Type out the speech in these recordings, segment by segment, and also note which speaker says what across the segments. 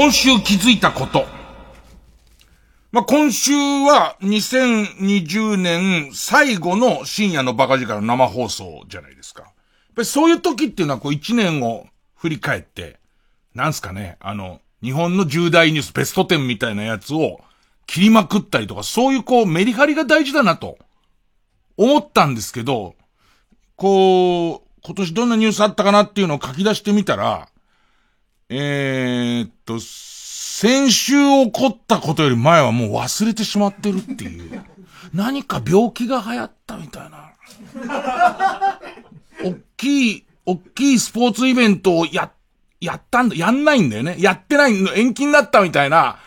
Speaker 1: 今週気づいたこと。まあ、今週は2020年最後の深夜のバカ力生放送じゃないですか。やっぱりそういう時っていうのはこう一年を振り返って、なんすかね、あの、日本の重大ニュースベスト10みたいなやつを切りまくったりとか、そういうこうメリハリが大事だなと思ったんですけど、こう、今年どんなニュースあったかなっていうのを書き出してみたら、えー、っと、先週起こったことより前はもう忘れてしまってるっていう。何か病気が流行ったみたいな。おっきい、おっきいスポーツイベントをや、やったんだ、やんないんだよね。やってないの、延期になったみたいな。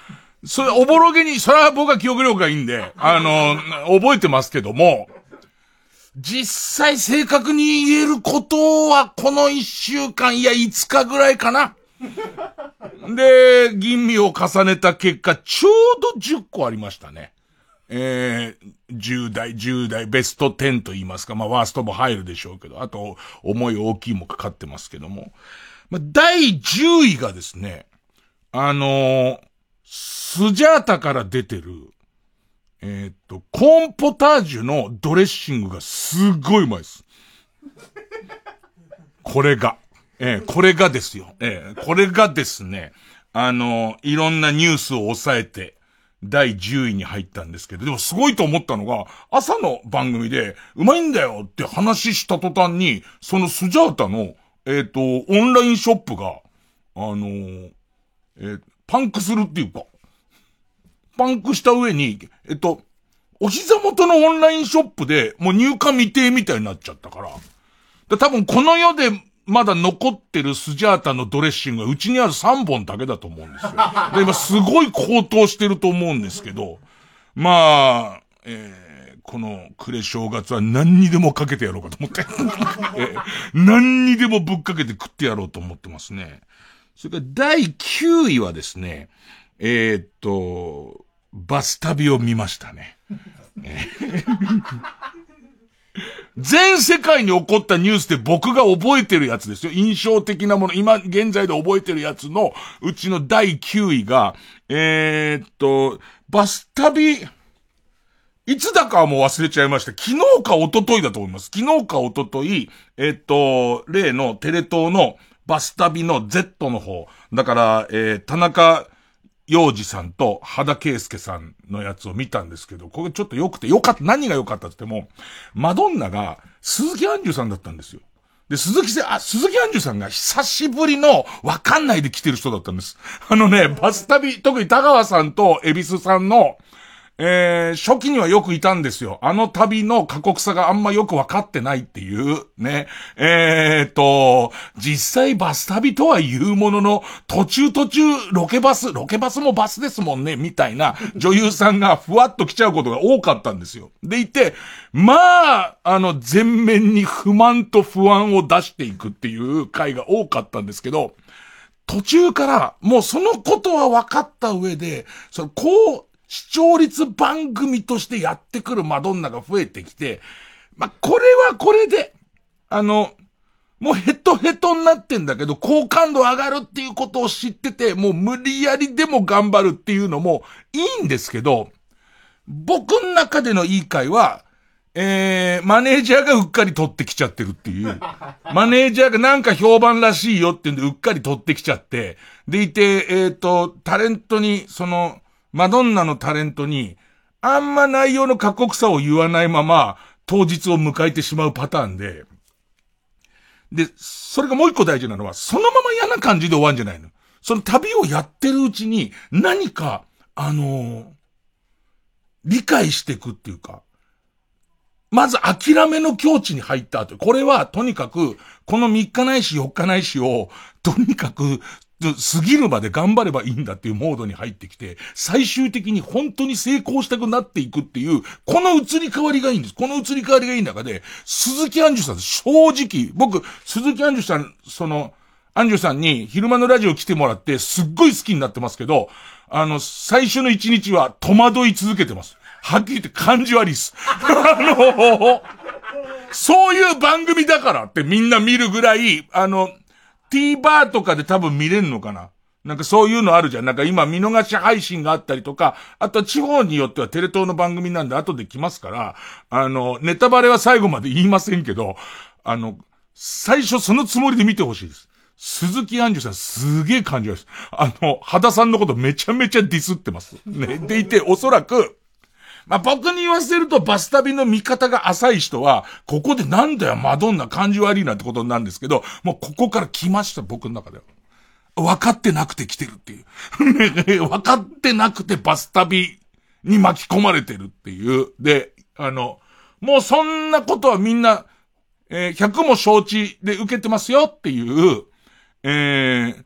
Speaker 1: それ、おぼろげに、それは僕は記憶力がいいんで、あの、覚えてますけども、実際正確に言えることはこの一週間、いや五日ぐらいかな。で、吟味を重ねた結果、ちょうど10個ありましたね。えー、10代、10代、ベスト10と言いますか、まあ、ワーストも入るでしょうけど、あと、重い大きいもかかってますけども。まあ、第10位がですね、あのー、スジャータから出てる、えー、っと、コーンポタージュのドレッシングがすっごいうまいです。これが。えー、これがですよ。えー、これがですね、あの、いろんなニュースを抑えて、第10位に入ったんですけど、でもすごいと思ったのが、朝の番組で、うまいんだよって話した途端に、そのスジャータの、えっ、ー、と、オンラインショップが、あのー、えー、パンクするっていうか、パンクした上に、えっと、お膝元のオンラインショップで、もう入荷未定みたいになっちゃったから。で多分この世でまだ残ってるスジャータのドレッシングはうちにある3本だけだと思うんですよ。で、今すごい高騰してると思うんですけど、まあ、えー、この暮れ正月は何にでもかけてやろうかと思って。えー、何にでもぶっかけて食ってやろうと思ってますね。それから第9位はですね、えー、っと、バス旅を見ましたね。全世界に起こったニュースで僕が覚えてるやつですよ。印象的なもの、今現在で覚えてるやつのうちの第9位が、えー、っと、バス旅、いつだかはもう忘れちゃいました。昨日か一昨日だと思います。昨日か一昨日えー、っと、例のテレ東のバス旅の Z の方。だから、えー、田中洋二さんと羽田圭介さんのやつを見たんですけど、これちょっと良くて、良かった、何が良かったって言っても、マドンナが鈴木アンジュさんだったんですよ。で、鈴木せ、あ、鈴木アンジュさんが久しぶりのわかんないで来てる人だったんです。あのね、バス旅、特に田川さんと恵比寿さんの、えー、初期にはよくいたんですよ。あの旅の過酷さがあんまよくわかってないっていう、ね。えーと、実際バス旅とは言うものの、途中途中ロケバス、ロケバスもバスですもんね、みたいな女優さんがふわっと来ちゃうことが多かったんですよ。でいて、まあ、あの、全面に不満と不安を出していくっていう回が多かったんですけど、途中から、もうそのことは分かった上で、その、こう、視聴率番組としてやってくるマドンナが増えてきて、まあ、これはこれで、あの、もうヘトヘトになってんだけど、好感度上がるっていうことを知ってて、もう無理やりでも頑張るっていうのもいいんですけど、僕の中でのいい回は、えー、マネージャーがうっかり取ってきちゃってるっていう。マネージャーがなんか評判らしいよっていうんでうっかり取ってきちゃって、でいて、えっ、ー、と、タレントに、その、マドンナのタレントに、あんま内容の過酷さを言わないまま、当日を迎えてしまうパターンで、で、それがもう一個大事なのは、そのまま嫌な感じで終わるんじゃないの。その旅をやってるうちに、何か、あのー、理解していくっていうか、まず諦めの境地に入った後、これはとにかく、この3日ないし4日ないしを、とにかく過ぎるまで頑張ればいいんだっていうモードに入ってきて、最終的に本当に成功したくなっていくっていう、この移り変わりがいいんです。この移り変わりがいい中で、鈴木杏樹さん、正直、僕、鈴木杏樹さん、その、アンジュさんに昼間のラジオ来てもらってすっごい好きになってますけど、あの、最初の一日は戸惑い続けてます。はっきり言って感じ悪いっす。あの、そういう番組だからってみんな見るぐらい、あの、TVer とかで多分見れんのかな？なんかそういうのあるじゃん。なんか今見逃し配信があったりとか、あとは地方によってはテレ東の番組なんで後で来ますから、あの、ネタバレは最後まで言いませんけど、あの、最初そのつもりで見てほしいです。鈴木杏樹さんすげえ感じです。あの、肌さんのことめちゃめちゃディスってます。ね。でいて、おそらく、まあ、僕に言わせるとバス旅の見方が浅い人は、ここでなんだよ、マドンナ感じ悪いなってことなんですけど、もうここから来ました、僕の中では。分かってなくて来てるっていう。分かってなくてバス旅に巻き込まれてるっていう。で、あの、もうそんなことはみんな、えー、100も承知で受けてますよっていう、えー、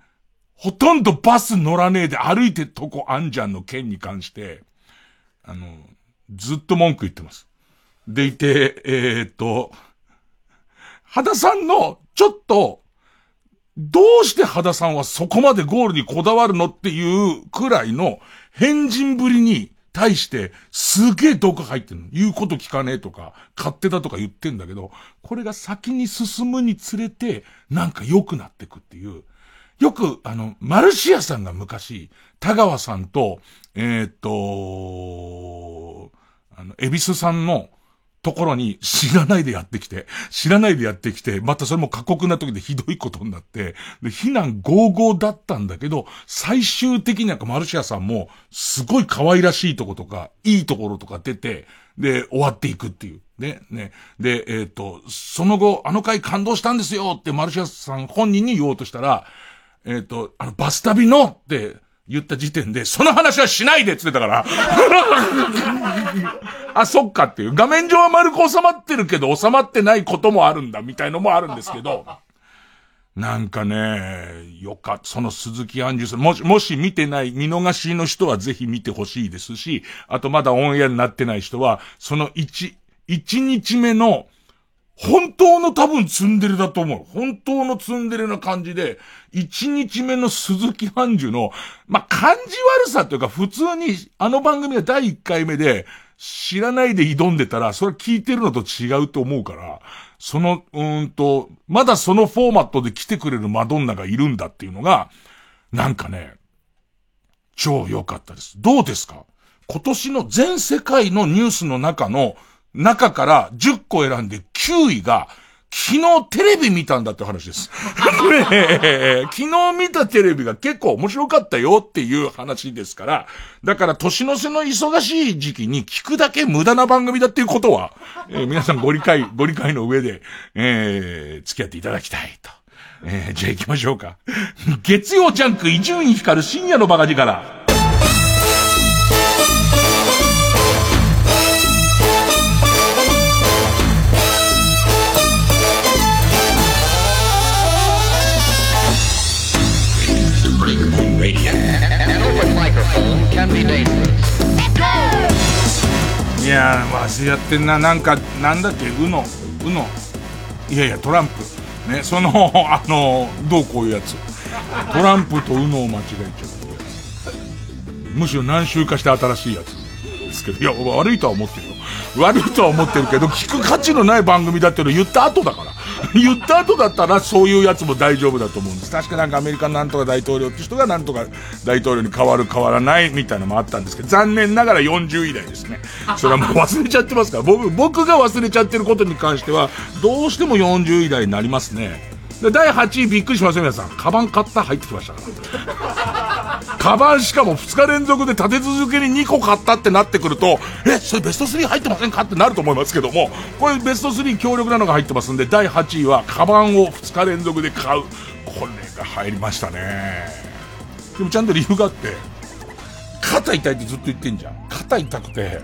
Speaker 1: ほとんどバス乗らねえで歩いてとこあんじゃんの件に関して、あの、ずっと文句言ってます。でいて、えー、っと、肌さんの、ちょっと、どうして肌さんはそこまでゴールにこだわるのっていうくらいの変人ぶりに対してすげえ毒入ってるの。言うこと聞かねえとか、勝手だとか言ってんだけど、これが先に進むにつれて、なんか良くなってくっていう。よく、あの、マルシアさんが昔、田川さんと、えー、っと、あの、エビスさんのところに知らないでやってきて、知らないでやってきて、またそれも過酷な時でひどいことになって、で、避難合々だったんだけど、最終的になんかマルシアさんも、すごい可愛らしいとことか、いいところとか出て、で、終わっていくっていう。ね、ね。で、えっ、ー、と、その後、あの回感動したんですよってマルシアさん本人に言おうとしたら、えっ、ー、と、あの、バス旅のって、言った時点で、その話はしないでっつってたから。あ、そっかっていう。画面上は丸く収まってるけど、収まってないこともあるんだ、みたいのもあるんですけど。なんかね、よかった。その鈴木杏樹さん、もし、もし見てない、見逃しの人はぜひ見てほしいですし、あとまだオンエアになってない人は、その1、1日目の本当の多分ツンデレだと思う。本当のツンデレな感じで、一日目の鈴木半樹の、まあ、感じ悪さというか、普通に、あの番組が第一回目で、知らないで挑んでたら、それ聞いてるのと違うと思うから、その、うんと、まだそのフォーマットで来てくれるマドンナがいるんだっていうのが、なんかね、超良かったです。どうですか？今年の全世界のニュースの中の中から10個選んで9位が、昨日テレビ見たんだって話です。昨日見たテレビが結構面白かったよっていう話ですから、だから年の瀬の忙しい時期に聞くだけ無駄な番組だっていうことは、えー、皆さんご理解、ご理解の上で、えー、付き合っていただきたいと。えー、じゃあ行きましょうか。月曜ジャンク伊集院光る深夜のバカ力。いや、忘れやってんな。なんか、なんだっけ、うの、うの。いやいや、トランプ。ね、その、あの、どうこういうやつ。トランプとうのを間違えちゃうむしろ何周かして新しいやつ。ですけど、いや、悪いとは思ってるよ。悪いとは思ってるけど、聞く価値のない番組だっていうの言った後だから。言った後だったらそういうやつも大丈夫だと思うんです。確かなんかアメリカのなんとか大統領って人がなんとか大統領に変わる変わらないみたいなのもあったんですけど、残念ながら40位台ですね。それはもう忘れちゃってますから、僕、僕が忘れちゃってることに関しては、どうしても40位台になりますね。で、第8位びっくりしますよ、皆さん。カバン買った？入ってきましたから。カバンしかも2日連続で立て続けに2個買ったってなってくると、え、それベスト3入ってませんか？ってなると思いますけども、これベスト3強力なのが入ってますんで、第8位はカバンを2日連続で買う。これが入りましたね。でもちゃんと理由があって、肩痛いってずっと言ってんじゃん。肩痛くて、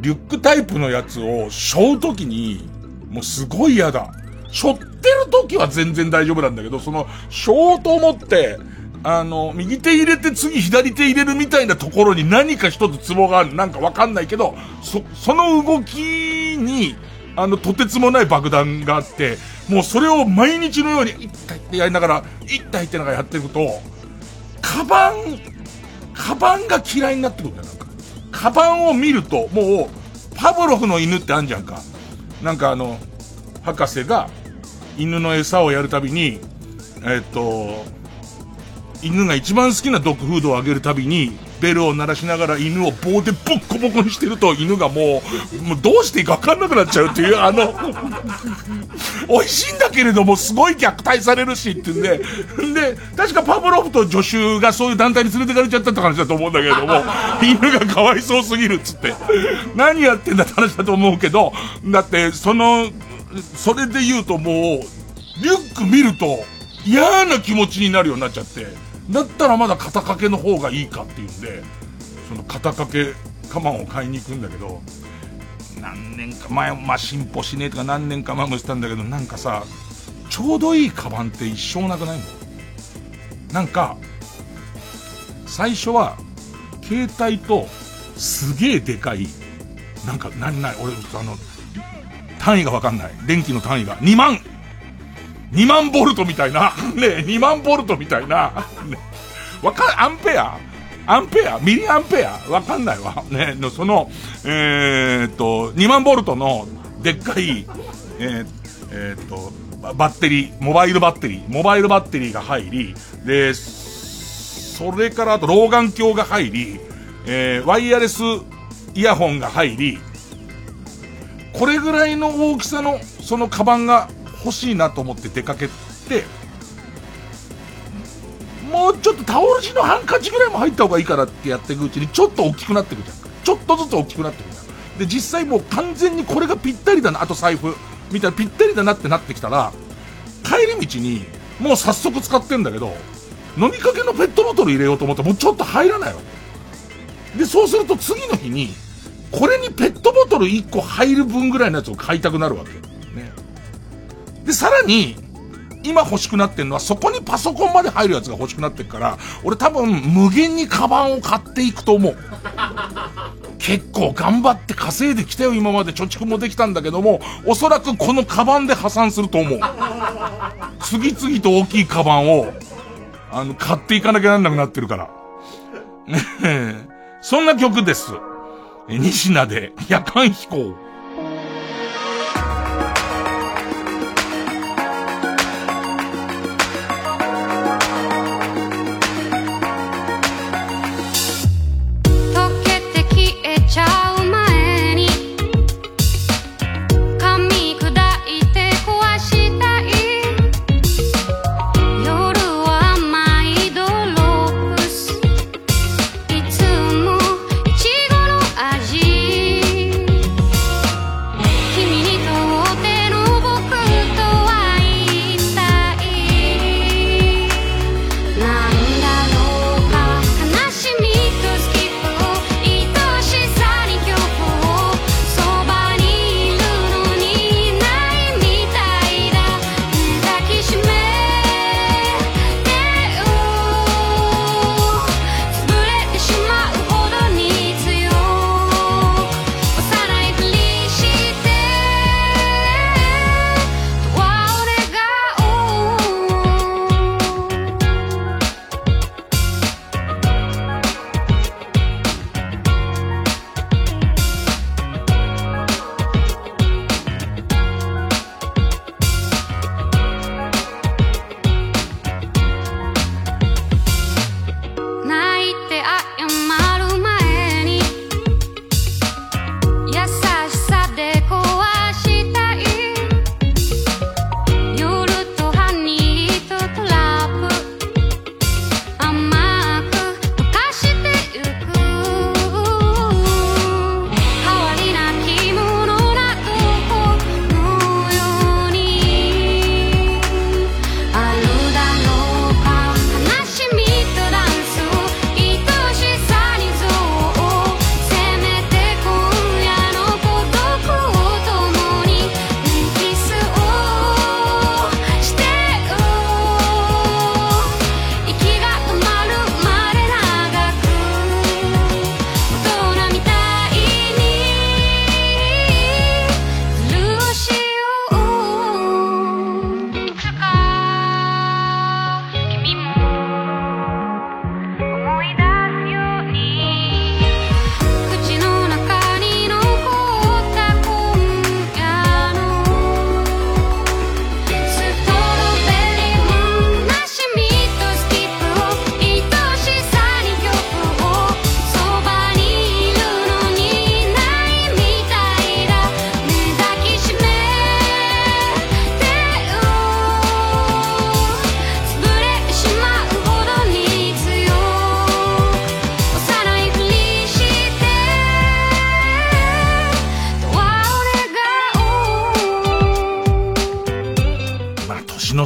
Speaker 1: リュックタイプのやつを背負うときに、もうすごい嫌だ。背負ってる時は全然大丈夫なんだけど、その、ショートを持って、あの、右手入れて次左手入れるみたいなところに何か一つツボがある。なんかわかんないけど、そ、その動きに、あの、とてつもない爆弾があって、もうそれを毎日のように、いったいってやりながら、いったいってながらやっていくと、カバン、カバンが嫌いになってくるんだよ、なんか。カバンを見ると、もう、パブロフの犬ってあんじゃんか。なんかあの、博士が、犬の餌をやるたびに、えっと、犬が一番好きなドッグフードをあげるたびに、ベルを鳴らしながら犬を棒でボッコボコにしてると犬がもう、もうどうしていいか分かんなくなっちゃうっていう、あの、美味しいんだけれどもすごい虐待されるしってんで、で、確かパブロフと助手がそういう団体に連れてかれちゃったって話だと思うんだけれども、犬がかわいそうすぎるっつって、何やってんだって話だと思うけど、だってその、それで言うともう、リュック見ると嫌な気持ちになるようになっちゃって、だったらまだ肩掛けの方がいいかっていうんで、その肩掛けカバンを買いに行くんだけど、何年か前、まあ、進歩しねえとか何年か前もしたんだけど、なんかさ、ちょうどいいカバンって一生なくないのなんか、最初は、携帯と、すげえでかい、なんか、なになに、俺、あの、単位がわかんない。電気の単位が。2万。2 万ボルトみたいな、ね、2万ボルトみたいな、ね、わか、アンペア。アンペア。ミリアンペア。わかんないわ。ね、の、その、えー、っと、2万ボルトのでっかい、えー、えー、っと、バッテリー、モバイルバッテリー、モバイルバッテリーが入り、で、それからあと老眼鏡が入り、えー、ワイヤレスイヤホンが入り、これぐらいの大きさの、そのカバンが欲しいなと思って出かけて、もうちょっとタオル地のハンカチぐらいも入った方がいいからってやっていくうちにちょっと大きくなってくじゃん。ちょっとずつ大きくなってくじゃん。で、実際もう完全にこれがぴったりだな、あと財布、みたいなぴったりだなってなってきたら、帰り道に、もう早速使ってんだけど、飲みかけのペットボトル入れようと思ったらもうちょっと入らないわけ。で、そうすると次の日に、これにペットボトル1個入る分ぐらいのやつを買いたくなるわけ。ね。で、さらに、今欲しくなってんのは、そこにパソコンまで入るやつが欲しくなってるから、俺多分無限にカバンを買っていくと思う。結構頑張って稼いできたよ、今まで貯蓄もできたんだけども、おそらくこのカバンで破産すると思う。次々と大きいカバンを、あの、買っていかなきゃなんなくなってるから。そんな曲です。え西名で夜間飛行。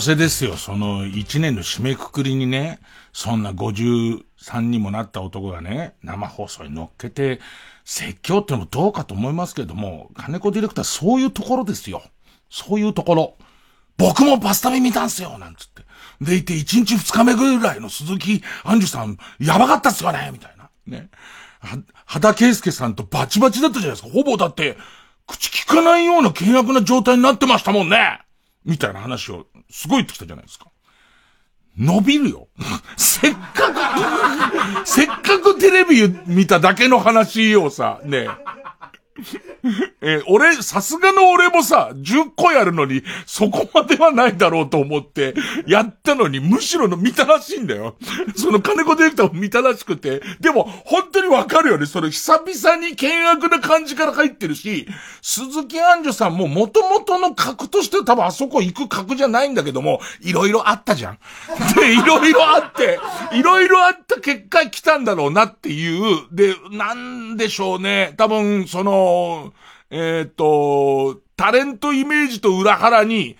Speaker 1: せですよ。その一年の締めくくりにね、そんな53にもなった男がね、生放送に乗っけて、説教ってのもどうかと思いますけども、金子ディレクターそういうところですよ。そういうところ。僕もバス旅見たんすよなんつって。でいて、1日2日目ぐらいの鈴木杏樹さん、やばかったっすよねみたいな。ね。は、肌圭介さんとバチバチだったじゃないですか。ほぼだって、口聞かないような険悪な状態になってましたもんねみたいな話を、すごいってきたじゃないですか。伸びるよ。せっかく、せっかくテレビ見ただけの話をさ、ね。ー、俺、さすがの俺もさ、10個やるのに、そこまではないだろうと思って、やったのに、むしろの見たらしいんだよ。その金子ディレクターも見たらしくて、でも、本当にわかるよね。それ、久々に険悪な感じから入ってるし、鈴木杏樹さんも元々の格としては多分あそこ行く格じゃないんだけども、いろいろあったじゃん。で、いろいろあって、いろいろあった結果来たんだろうなっていう、で、なんでしょうね。多分、その、えっ、と、タレントイメージと裏腹に、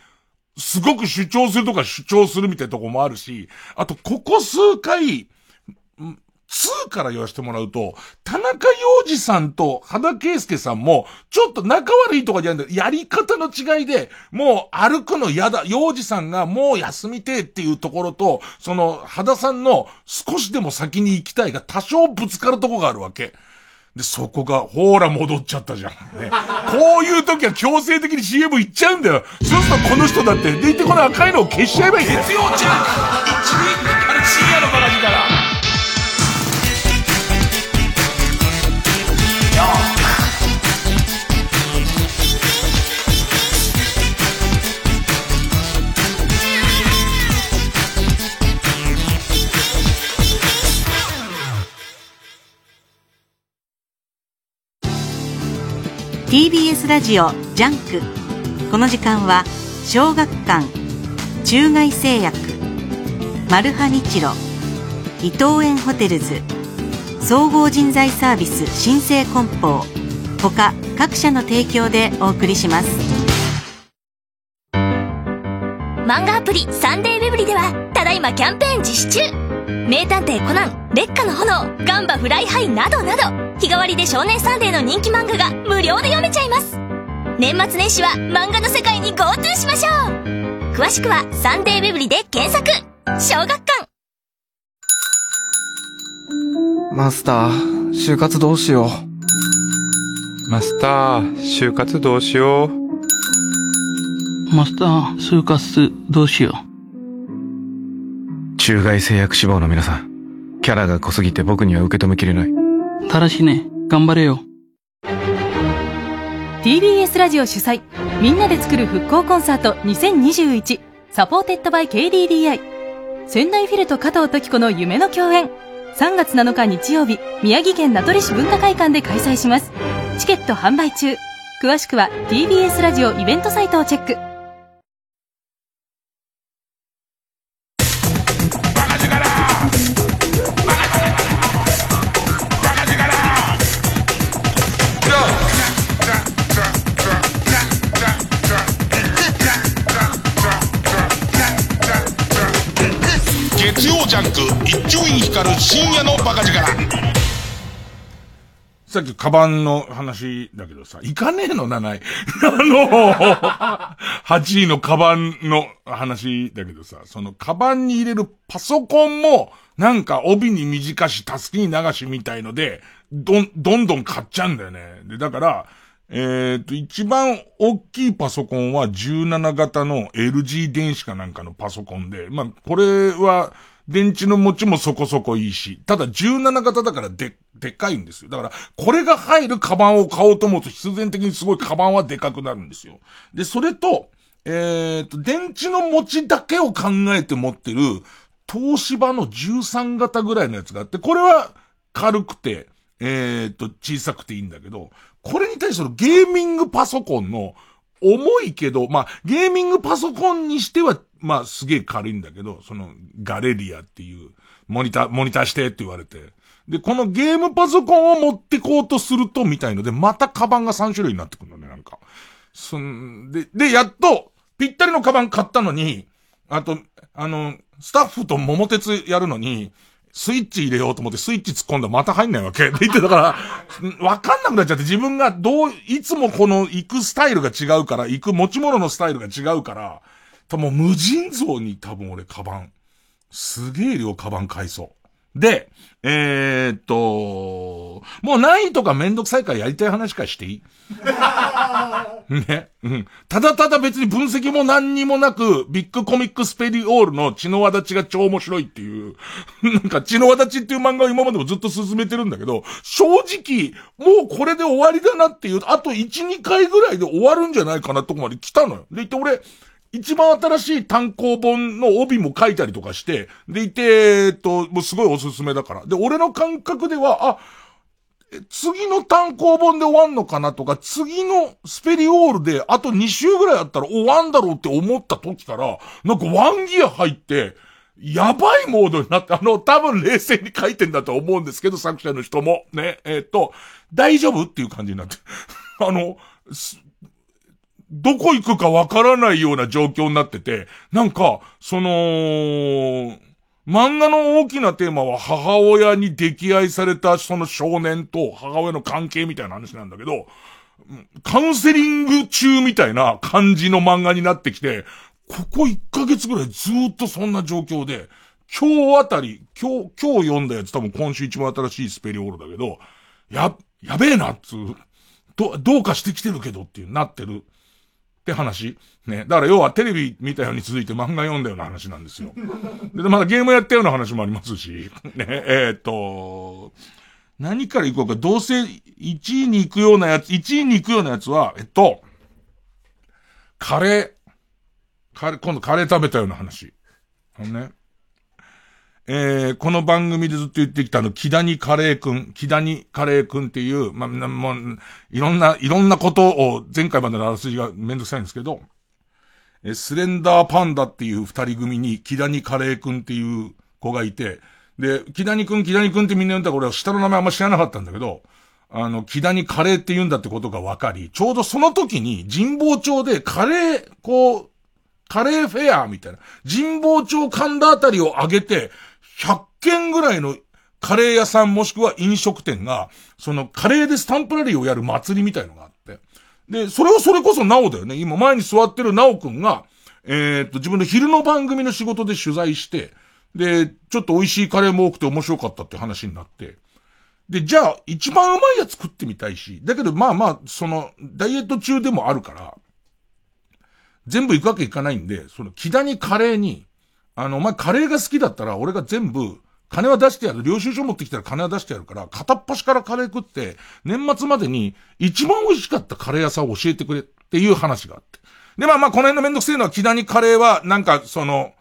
Speaker 1: すごく主張するとか主張するみたいなとこもあるし、あと、ここ数回、2から言わせてもらうと、田中洋二さんと肌圭介さんも、ちょっと仲悪いとかじゃないんだやり方の違いで、もう歩くの嫌だ。洋二さんがもう休みてっていうところと、その、肌さんの少しでも先に行きたいが多少ぶつかるとこがあるわけ。で、そこが、ほーら戻っちゃったじゃん。ね、こういう時は強制的に CM 行っちゃうんだよ。そうするとこの人だって、でいてこの赤いのを消しちゃえばいい。月曜ちゃん !1 位から深夜のバラから。
Speaker 2: TBS ラジオジャンク。この時間は小学館中外製薬マルハニチロ伊藤園ホテルズ総合人材サービス新生梱包他各社の提供でお送りします。
Speaker 3: 漫画アプリサンデーウェブリではただいまキャンペーン実施中。名探偵コナン烈火の炎ガンバフライハイなどなど日替わりで少年サンデーの人気漫画が無料で読めちゃいます年末年始は漫画の世界に GoTo しましょう詳しくはサンデーウェブリで検索小学館
Speaker 4: マスター、就活どうしよ
Speaker 5: う。マスター、就活どうしよ
Speaker 6: う。マスター、就活どうしよ
Speaker 4: う。中外製薬志望の皆さん、キャラが濃すぎて僕には受け止めきれない。
Speaker 6: たらしね、頑張れよ。
Speaker 7: TBS ラジオ主催、みんなで作る復興コンサート2021、 supported by KDDI。仙台フィルと加藤登紀子の夢の共演。3月7日日曜日、宮城県名取市文化会館で開催します。チケット販売中。詳しくは TBS ラジオイベントサイトをチェック。
Speaker 1: さっきカバンの話だけどさ、行かねえの ?7 位。あの、8位のカバンの話だけどさ、そのカバンに入れるパソコンも、なんか帯に短し、たすきに流しみたいので、どん、どんどん買っちゃうんだよね。で、だから、えっ、ー、と、一番大きいパソコンは17型の LG 電子かなんかのパソコンで、まあ、これは、電池の持ちもそこそこいいし、ただ17型だからでっ、でかいんですよ。だから、これが入るカバンを買おうと思うと必然的にすごいカバンはでかくなるんですよ。で、それと、えっ、ー、と、電池の持ちだけを考えて持ってる、東芝の13型ぐらいのやつがあって、これは軽くて、えっ、ー、と、小さくていいんだけど、これに対してのゲーミングパソコンの重いけど、まあ、ゲーミングパソコンにしてはまあすげえ軽いんだけど、そのガレリアっていう、モニター、モニターしてって言われて。で、このゲームパソコンを持ってこうとすると、みたいので、またカバンが3種類になってくるのね、なんか。そんで、で、やっと、ぴったりのカバン買ったのに、あと、あの、スタッフと桃鉄やるのに、スイッチ入れようと思ってスイッチ突っ込んだらまた入んないわけ。で言ってだから、わかんなくなっちゃって自分がどう、いつもこの行くスタイルが違うから、行く持ち物のスタイルが違うから、多分無尽蔵に多分俺カバン、すげえ量カバン買いそう。で、えー、っと、もう何位とかめんどくさいからやりたい話からしていい？ね。うん。ただただ別に分析も何にもなく、ビッグコミックスペリオールの血の輪立ちが超面白いっていう、なんか血の輪立ちっていう漫画を今までもずっと進めてるんだけど、正直、もうこれで終わりだなっていう、あと1、2回ぐらいで終わるんじゃないかなとこまで来たのよ。で、言って俺、一番新しい単行本の帯も書いたりとかして、でいて、えっと、もうすごいおすすめだから。で、俺の感覚では、あ、次の単行本で終わんのかなとか、次のスペリオールであと2週ぐらいあったら終わんだろうって思った時から、なんかワンギア入って、やばいモードになって、あの、多分冷静に書いてんだと思うんですけど、作者の人も。ね、えっ、と、大丈夫っていう感じになって。あの、どこ行くかわからないような状況になってて、なんか、その、漫画の大きなテーマは母親に溺愛されたその少年と母親の関係みたいな話なんだけど、カウンセリング中みたいな感じの漫画になってきて、ここ1ヶ月ぐらいずっとそんな状況で、今日あたり、今日、今日読んだやつ多分今週一番新しいスペリオールだけど、や、やべえなっつう、ど、どうかしてきてるけどっていうなってる。って話ね。だから要はテレビ見たように続いて漫画読んだような話なんですよ。で、まだゲームやったような話もありますし、ね、えー、っと、何から行こうか、どうせ1位に行くようなやつ、1位に行くようなやつは、えっと、カレー、カレー、今度カレー食べたような話。あのね。えー、この番組でずっと言ってきたの、木谷カレーくん、木谷カレーくんっていう、まあ、もう、いろんな、いろんなことを、前回までのあらすじがめんどくさいんですけど、えスレンダーパンダっていう二人組に、木谷カレーくんっていう子がいて、で、木谷くん、木谷くんってみんな言うんだから俺は下の名前あんま知らなかったんだけど、あの、木谷カレーって言うんだってことが分かり、ちょうどその時に神保町でカレー、こう、カレーフェアみたいな、神保町神田あたりを上げて、100件ぐらいのカレー屋さんもしくは飲食店が、そのカレーでスタンプラリーをやる祭りみたいのがあって。で、それをそれこそナオだよね。今前に座ってるナオくんが、えー、っと、自分の昼の番組の仕事で取材して、で、ちょっと美味しいカレーも多くて面白かったって話になって、で、じゃあ、一番うまいやつ食ってみたいし、だけどまあまあ、その、ダイエット中でもあるから、全部行くわけいかないんで、その、木谷カレーに、あの、お前カレーが好きだったら、俺が全部、金は出してやる。領収書持ってきたら金は出してやるから、片っ端からカレー食って、年末までに一番美味しかったカレー屋さんを教えてくれっていう話があって。で、まあまあ、この辺のめんどくせえのは、木谷カレーは、なんか、その、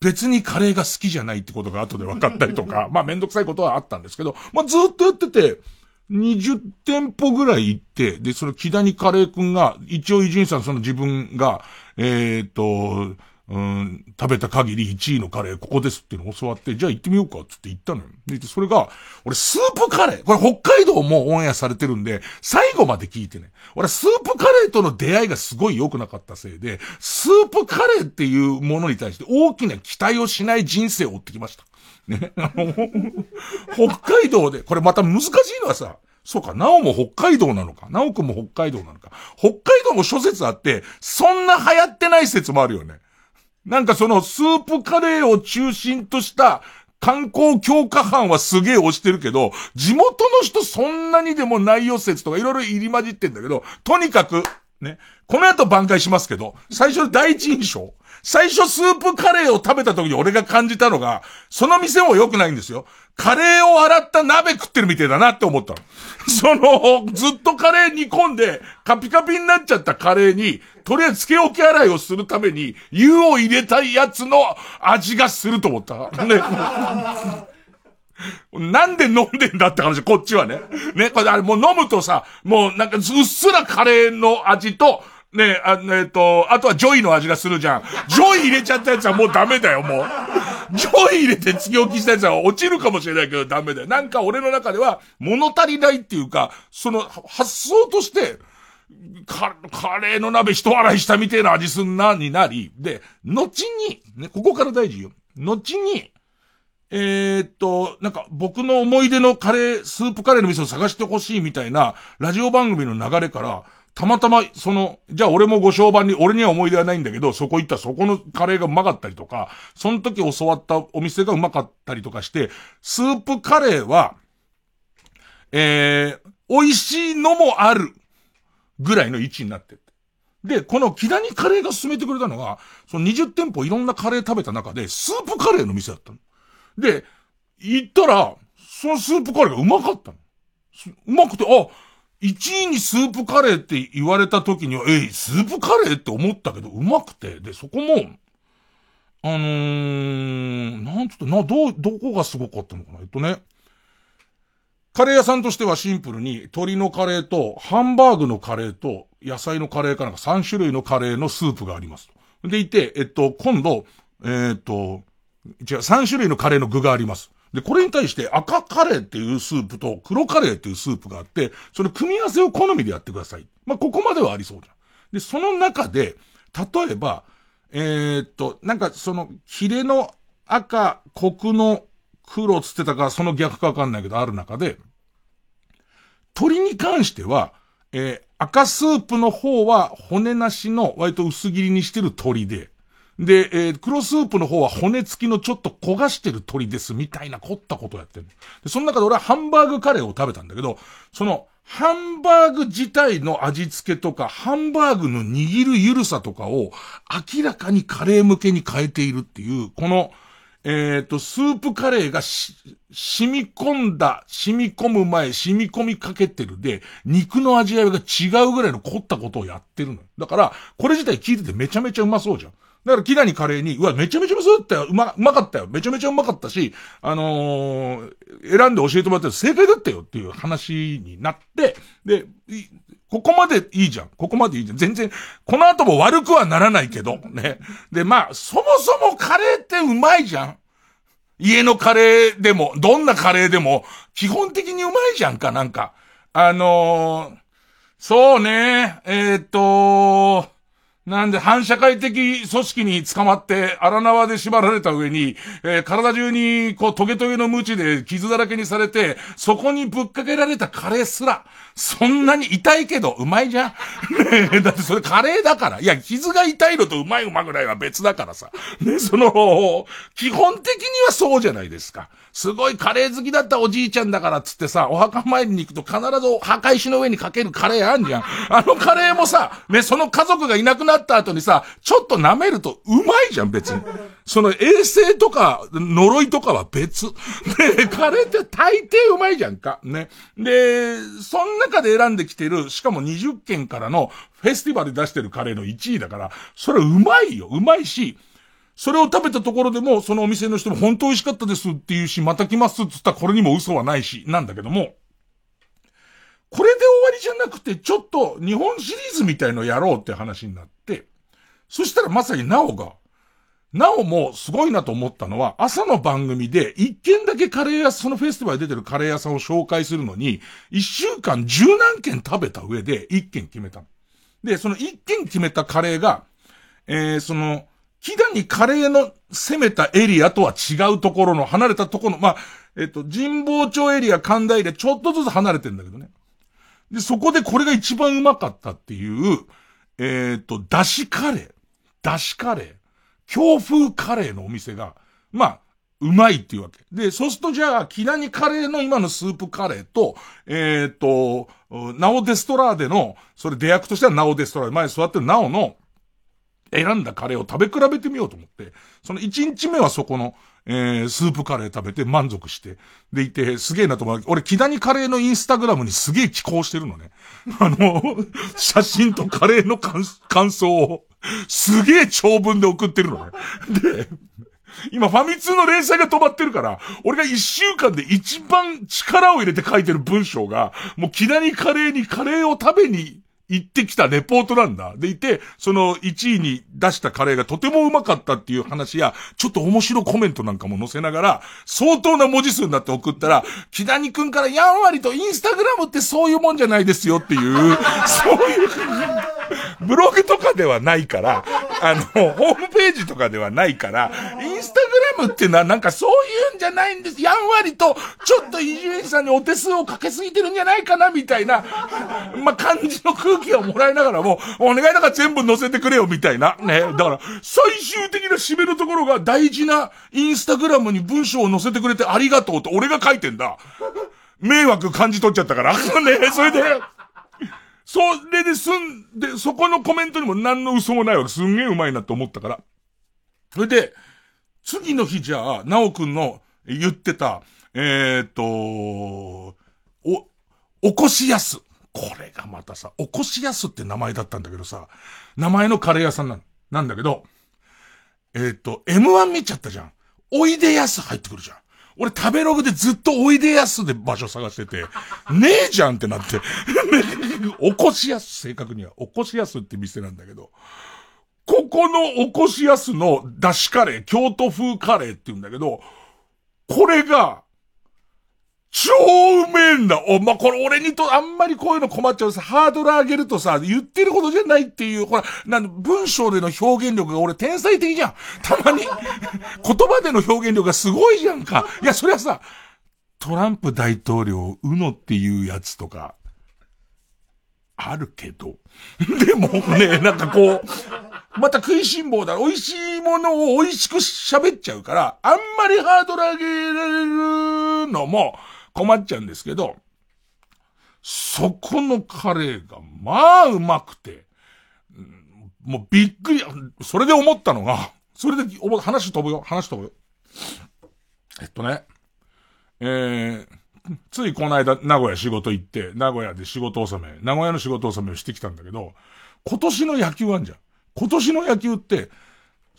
Speaker 1: 別にカレーが好きじゃないってことが後で分かったりとか、まあめんどくさいことはあったんですけど、まあずっとやってて、20店舗ぐらい行って、で、その木谷カレーくんが、一応伊集院さんその自分が、えっ、ー、と、うん、食べた限り1位のカレーここですっていうのを教わって、じゃあ行ってみようかって言ったのよ。で、それが、俺スープカレー、これ北海道もオンエアされてるんで、最後まで聞いてね。俺スープカレーとの出会いがすごい良くなかったせいで、スープカレーっていうものに対して大きな期待をしない人生を追ってきました。ね。あの、北海道で、これまた難しいのはさ、そうか、なおも北海道なのか。なおくんも北海道なのか。北海道も諸説あって、そんな流行ってない説もあるよね。なんかそのスープカレーを中心とした観光強化班はすげえ押してるけど、地元の人そんなにでも内容説とかいろいろ入り混じってんだけど、とにかく、ね。この後挽回しますけど、最初第一印象。最初スープカレーを食べた時に俺が感じたのが、その店も良くないんですよ。カレーを洗った鍋食ってるみたいだなって思ったの。その、ずっとカレー煮込んで、カピカピになっちゃったカレーに、とりあえずつけ置き洗いをするために、湯を入れたいやつの味がすると思った。ね。なんで飲んでんだって話、こっちはね。ね、これあれもう飲むとさ、もうなんかうっすらカレーの味と、ねあ、えっ、ー、と、あとはジョイの味がするじゃん。ジョイ入れちゃったやつはもうダメだよ、もう。ジョイ入れてつけ置きしたやつは落ちるかもしれないけどダメだよ。なんか俺の中では物足りないっていうか、その発想として、カカレーの鍋一洗いしたみてえな味すんな、になり、で、後に、ね、ここから大事よ。後に、えー、っと、なんか僕の思い出のカレー、スープカレーの店を探してほしいみたいなラジオ番組の流れから、たまたま、その、じゃあ俺もご商売に、俺には思い出はないんだけど、そこ行ったらそこのカレーがうまかったりとか、その時教わったお店がうまかったりとかして、スープカレーは、えー、美味しいのもあるぐらいの位置になってて。で、この木谷カレーが進めてくれたのが、その20店舗いろんなカレー食べた中で、スープカレーの店だったの。で、行ったら、そのスープカレーがうまかったの。うまくて、あ、1位にスープカレーって言われた時には、えいスープカレーって思ったけど、うまくて、で、そこも、あのー、なんつって、な、どう、どこがすごかったのかなえっとね、カレー屋さんとしてはシンプルに、鶏のカレーと、ハンバーグのカレーと、野菜のカレーかなんか3種類のカレーのスープがあります。でいて、えっと、今度、えっと、違う、3種類のカレーの具があります。で、これに対して赤カレーっていうスープと黒カレーっていうスープがあって、その組み合わせを好みでやってください。まあ、ここまではありそうじゃん。で、その中で、例えば、えー、っと、なんかその、ヒレの赤、コクの黒つってたか、その逆かわかんないけど、ある中で、鶏に関しては、えー、赤スープの方は骨なしの割と薄切りにしてる鶏で、で、えー、黒スープの方は骨付きのちょっと焦がしてる鶏ですみたいな凝ったことをやってる。で、その中で俺はハンバーグカレーを食べたんだけど、その、ハンバーグ自体の味付けとか、ハンバーグの握るゆるさとかを明らかにカレー向けに変えているっていう、この、えっ、ー、と、スープカレーがし、染み込んだ、染み込む前、染み込みかけてるで、肉の味わいが違うぐらいの凝ったことをやってるの。だから、これ自体聞いててめちゃめちゃうまそうじゃん。だから、キラにカレーに、うわ、めちゃめちゃうまそうだったよ。うま、うまかったよ。めちゃめちゃうまかったし、あのー、選んで教えてもらったら正解だったよっていう話になって、で、ここまでいいじゃん。ここまでいいじゃん。全然、この後も悪くはならないけど、ね。で、まあ、そもそもカレーってうまいじゃん。家のカレーでも、どんなカレーでも、基本的にうまいじゃんか、なんか。あのー、そうね、えー、っと、なんで反社会的組織に捕まって荒縄で縛られた上に、えー、体中にこうトゲトゲの鞭で傷だらけにされて、そこにぶっかけられたカレーすら、そんなに痛いけどうまいじゃんねえだってそれカレーだから。いや、傷が痛いのとうまいうまぐらいは別だからさ。ね、その、基本的にはそうじゃないですか。すごいカレー好きだったおじいちゃんだからっつってさ、お墓参りに行くと必ず墓石の上にかけるカレーあんじゃん。あのカレーもさ、ね、その家族がいなくなった後にさ、ちょっと舐めるとうまいじゃん、別に。その衛生とか、呪いとかは別。ね、カレーって大抵うまいじゃんか。ね。で、その中で選んできてる、しかも20件からのフェスティバルで出してるカレーの1位だから、それうまいよ。うまいし、それを食べたところでも、そのお店の人も本当美味しかったですっていうし、また来ますって言ったらこれにも嘘はないし、なんだけども、これで終わりじゃなくて、ちょっと日本シリーズみたいのやろうって話になって、そしたらまさになおが、なおもすごいなと思ったのは、朝の番組で一軒だけカレー屋、そのフェスティバルで出てるカレー屋さんを紹介するのに、一週間十何軒食べた上で一軒決めたで、その一軒決めたカレーが、えー、その、木田にカレーの攻めたエリアとは違うところの、離れたところの、まあ、えっと、神保町エリア、神田エリア、ちょっとずつ離れてんだけどね。で、そこでこれが一番うまかったっていう、えっと、だしカレー。だしカレー。京風カレーのお店が、まあ、うまいっていうわけ。で、そうするとじゃあ、キラニカレーの今のスープカレーと、えっ、と、ナオデストラーデの、それ出役としてはナオデストラーデ、前座ってるナオの、選んだカレーを食べ比べてみようと思って、その1日目はそこの、えー、スープカレー食べて満足して、でいて、すげえなと思う。俺、木谷カレーのインスタグラムにすげえ寄稿してるのね。あの、写真とカレーの感想を、すげえ長文で送ってるのね。で、今ファミ通の連載が止まってるから、俺が一週間で一番力を入れて書いてる文章が、もう木谷カレーにカレーを食べに行ってきたレポートなんだ。でいて、その1位に出したカレーがとてもうまかったっていう話や、ちょっと面白コメントなんかも載せながら、相当な文字数になって送ったら、木谷くんからやんわりとインスタグラムってそういうもんじゃないですよっていう、そういう、ブログとかではないから、あの、ホームページとかではないから、インスタグラムっていうのはなんかそういうんじゃないんです。やんわりと、ちょっと伊集院さんにお手数をかけすぎてるんじゃないかな、みたいな、まあ、感じの空気をもらいながらも、お願いだから全部載せてくれよ、みたいな。ね。だから、最終的な締めのところが大事なインスタグラムに文章を載せてくれてありがとうと俺が書いてんだ。迷惑感じ取っちゃったから。ね、それで、それで済んで、そこのコメントにも何の嘘もないわけ。すんげえうまいなって思ったから。それで、次の日じゃあ、なおくんの言ってた、えー、っと、お、おこしやす。これがまたさ、おこしやすって名前だったんだけどさ、名前のカレー屋さんなの。なんだけど、えー、っと、M1 見ちゃったじゃん。おいでやす入ってくるじゃん。俺食べログでずっとおいでやすで場所探してて、ねえじゃんってなって、起こしやす、正確には、起こしやすって店なんだけど、ここの起こしやすの出汁カレー、京都風カレーって言うんだけど、これが、超うめえんだお、まあ、これ俺にと、あんまりこういうの困っちゃうさ、ハードル上げるとさ、言ってることじゃないっていう、ほら、なん文章での表現力が俺天才的じゃん。たまに、言葉での表現力がすごいじゃんか。いや、それはさ、トランプ大統領、うのっていうやつとか、あるけど。でもね、なんかこう、また食いしん坊だ。美味しいものを美味しく喋っちゃうから、あんまりハードル上げられるのも困っちゃうんですけど、そこのカレーが、まあうまくて、もうびっくり、それで思ったのが、それで話飛ぶよ、話飛ぶよ。えっとね、えー、ついこの間、名古屋仕事行って、名古屋で仕事納め、名古屋の仕事納めをしてきたんだけど、今年の野球あんじゃん。今年の野球って、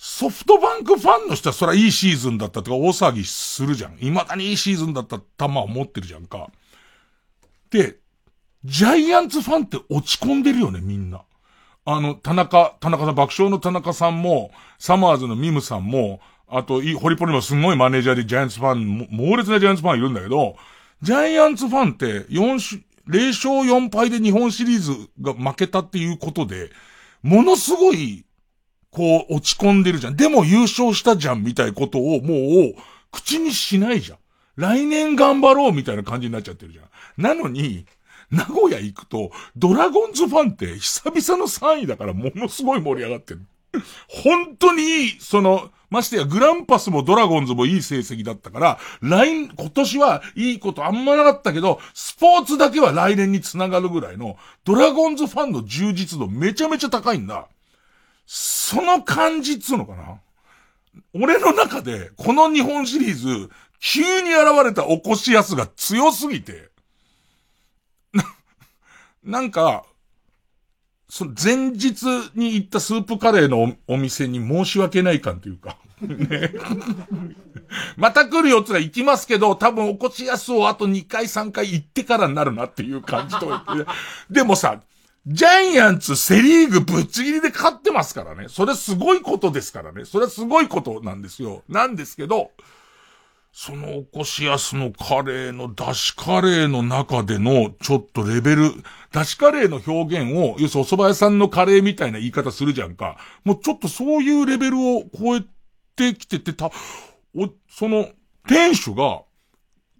Speaker 1: ソフトバンクファンの人はそらいいシーズンだったとか大騒ぎするじゃん。未だにいいシーズンだった球を持ってるじゃんか。で、ジャイアンツファンって落ち込んでるよね、みんな。あの、田中、田中さん、爆笑の田中さんも、サマーズのミムさんも、あと、ホリポリもすごいマネージャーでジャイアンツファン、猛烈なジャイアンツファンいるんだけど、ジャイアンツファンって4し、0勝4敗で日本シリーズが負けたっていうことで、ものすごい、こう、落ち込んでるじゃん。でも優勝したじゃん、みたいなことを、もう、口にしないじゃん。来年頑張ろう、みたいな感じになっちゃってるじゃん。なのに、名古屋行くと、ドラゴンズファンって久々の3位だからものすごい盛り上がってる。本当にいい、その、ましてやグランパスもドラゴンズもいい成績だったから、来、今年はいいことあんまなかったけど、スポーツだけは来年につながるぐらいの、ドラゴンズファンの充実度めちゃめちゃ高いんだ。その感じっつうのかな？俺の中で、この日本シリーズ、急に現れた起こしやすが強すぎて、な、なんか、その前日に行ったスープカレーのお店に申し訳ない感というかね。また来るよってら行きますけど、多分おこしやすをあと2回3回行ってからになるなっていう感じと。でもさ、ジャイアンツセリーグぶっちぎりで勝ってますからね。それすごいことですからね。それはすごいことなんですよ。なんですけど、そのおこしやすのカレーの出しカレーの中でのちょっとレベル、出しカレーの表現を、要するにお蕎麦屋さんのカレーみたいな言い方するじゃんか。もうちょっとそういうレベルを超えてきててた、お、その、店主が、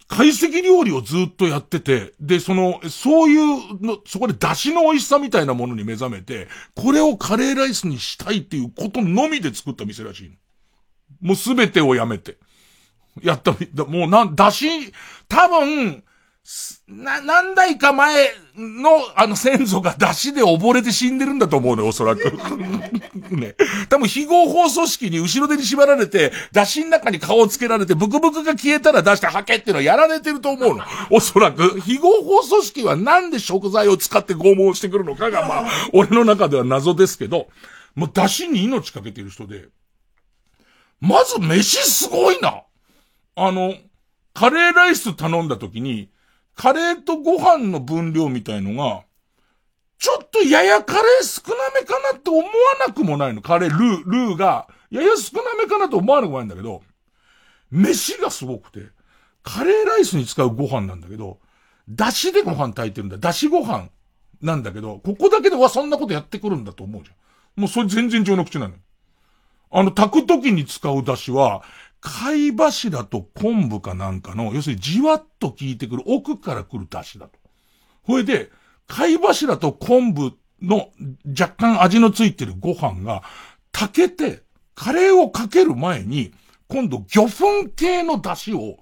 Speaker 1: 解析料理をずっとやってて、で、その、そういうの、そこで出汁の美味しさみたいなものに目覚めて、これをカレーライスにしたいっていうことのみで作った店らしいもうすべてをやめて。やった、もうなん、出汁、多分、な、何代か前の、あの先祖が出汁で溺れて死んでるんだと思うね、おそらく。ね。多分、非合法組織に後ろ手に縛られて、出汁の中に顔をつけられて、ブクブクが消えたら出して吐けっていうのをやられてると思うの。おそらく。非合法組織はなんで食材を使って拷問してくるのかが、まあ、俺の中では謎ですけど、もう出汁に命かけてる人で、まず飯すごいな。あの、カレーライス頼んだ時に、カレーとご飯の分量みたいのが、ちょっとややカレー少なめかなって思わなくもないの。カレー、ルー、ルーが、やや少なめかなと思わなくもないんだけど、飯がすごくて、カレーライスに使うご飯なんだけど、だしでご飯炊いてるんだ。だしご飯なんだけど、ここだけではそんなことやってくるんだと思うじゃん。もうそれ全然上の口なのよ。あの、炊く時に使うだしは、貝柱と昆布かなんかの、要するにじわっと効いてくる奥から来るだしだと。ほいで、貝柱と昆布の若干味のついてるご飯が、炊けて、カレーをかける前に、今度魚粉系の出汁を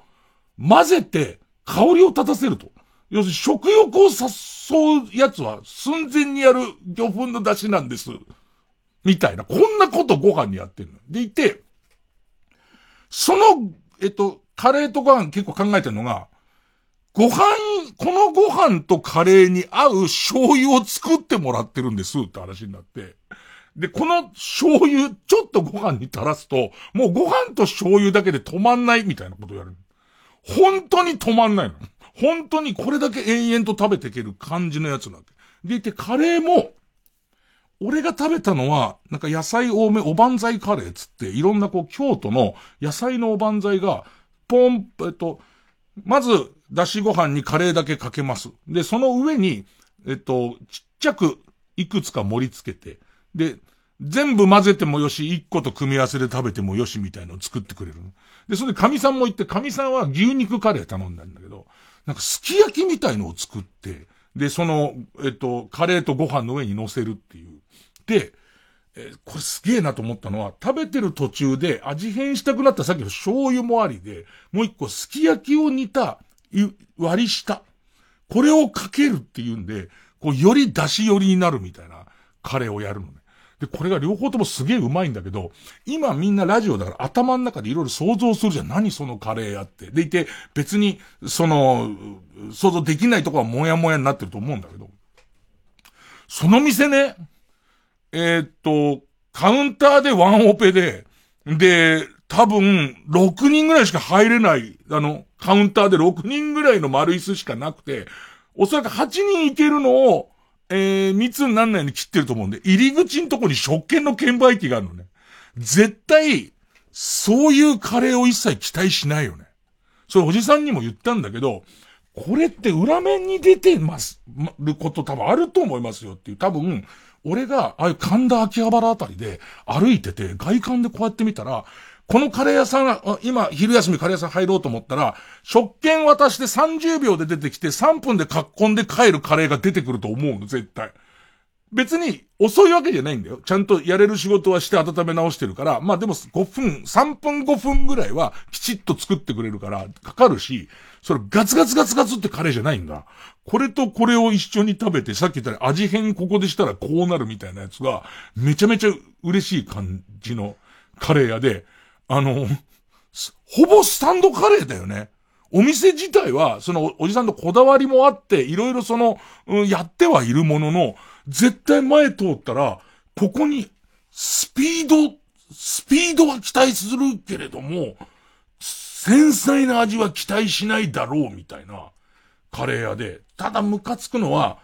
Speaker 1: 混ぜて香りを立たせると。要するに食欲を誘うやつは寸前にやる魚粉の出汁なんです。みたいな。こんなことご飯にやってるの。でいて、その、えっと、カレーとご飯結構考えてるのが、ご飯、このご飯とカレーに合う醤油を作ってもらってるんですって話になって。で、この醤油、ちょっとご飯に垂らすと、もうご飯と醤油だけで止まんないみたいなことをやる。本当に止まんないの。本当にこれだけ延々と食べていける感じのやつなんで。でいて、カレーも、俺が食べたのは、なんか野菜多め、おばんざいカレーつって、いろんなこう、京都の野菜のおばんざいが、ポン、えっと、まず、だしご飯にカレーだけかけます。で、その上に、えっと、ちっちゃくいくつか盛り付けて、で、全部混ぜてもよし、一個と組み合わせで食べてもよしみたいのを作ってくれる。で、それで神さんも言って、神さんは牛肉カレー頼んだんだけど、なんかすき焼きみたいのを作って、で、その、えっと、カレーとご飯の上に乗せるっていう。で、えー、これすげえなと思ったのは、食べてる途中で味変したくなったさっきの醤油もありで、もう一個すき焼きを煮た割り下。これをかけるっていうんで、こう、より出し寄りになるみたいなカレーをやるのね。で、これが両方ともすげえうまいんだけど、今みんなラジオだから頭の中でいろいろ想像するじゃん。何そのカレーやって。でいて、別に、その、想像できないとこはもやもやになってると思うんだけど。その店ね、えー、っと、カウンターでワンオペで、で、多分、6人ぐらいしか入れない、あの、カウンターで6人ぐらいの丸椅子しかなくて、おそらく8人いけるのを、えー、密になんないように切ってると思うんで、入り口のとこに食券の券売機があるのね。絶対、そういうカレーを一切期待しないよね。それおじさんにも言ったんだけど、これって裏面に出てます、ること多分あると思いますよっていう。多分、俺が、ああいう神田秋葉原あたりで歩いてて、外観でこうやって見たら、このカレー屋さん、今、昼休みカレー屋さん入ろうと思ったら、食券渡して30秒で出てきて3分で囲んで帰るカレーが出てくると思うの、絶対。別に遅いわけじゃないんだよ。ちゃんとやれる仕事はして温め直してるから、まあでも5分、3分5分ぐらいはきちっと作ってくれるから、かかるし、それガツガツガツガツってカレーじゃないんだ。これとこれを一緒に食べて、さっき言ったように味変ここでしたらこうなるみたいなやつが、めちゃめちゃ嬉しい感じのカレー屋で、あの、ほぼスタンドカレーだよね。お店自体は、そのおじさんのこだわりもあって、いろいろその、うん、やってはいるものの、絶対前通ったら、ここに、スピード、スピードは期待するけれども、繊細な味は期待しないだろう、みたいな、カレー屋で。ただムカつくのは、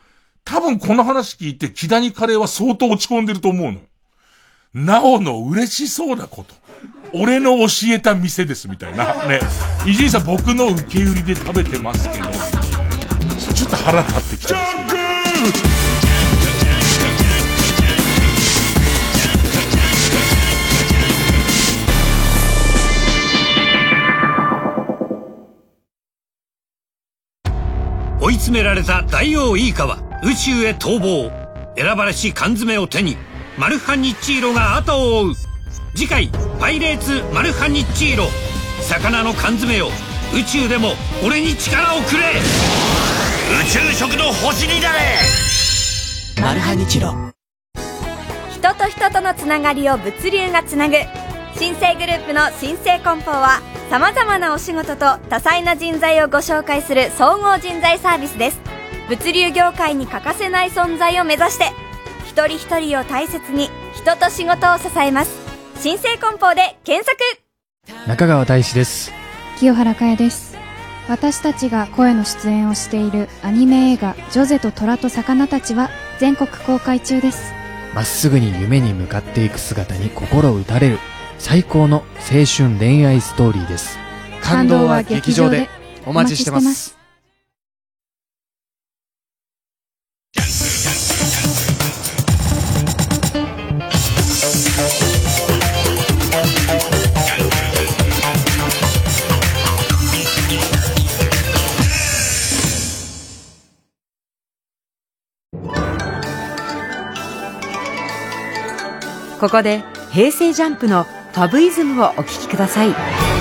Speaker 1: 多分この話聞いて、木谷カレーは相当落ち込んでると思うの。なおの嬉しそうなこと。俺の教えた店ですみたいな。ね。伊集院さん僕の受け売りで食べてますけど、ちょっと腹立ってきちゃう。
Speaker 8: 追い詰められた大王イーカは宇宙へ逃亡。選ばれし缶詰を手にマルハニッチーロが後を追う。次回「パイレーツマルハニッチーロ」魚の缶詰を宇宙でも俺に力をくれ。宇宙食の星になれ。
Speaker 9: マルハニチロ。
Speaker 10: 人と人とのつながりを物流がつなぐ。新生グループの新生梱包はさまざまなお仕事と多彩な人材をご紹介する総合人材サービスです。物流業界に欠かせない存在を目指して一人一人を大切に人と仕事を支えます。新生梱包で検索。
Speaker 11: 中川大志です。
Speaker 12: 清原かやです。
Speaker 11: 私たちが声の出演をしているアニメ映画「ジョゼと虎と魚たち」は全国公開中です。
Speaker 12: まっすぐに夢に向かっていく姿に心打たれる最高の青春恋愛ストーリーです。感動は劇場で。お待ちしてます。
Speaker 13: ここで平成ジャンプのタブイズムをお聴きください。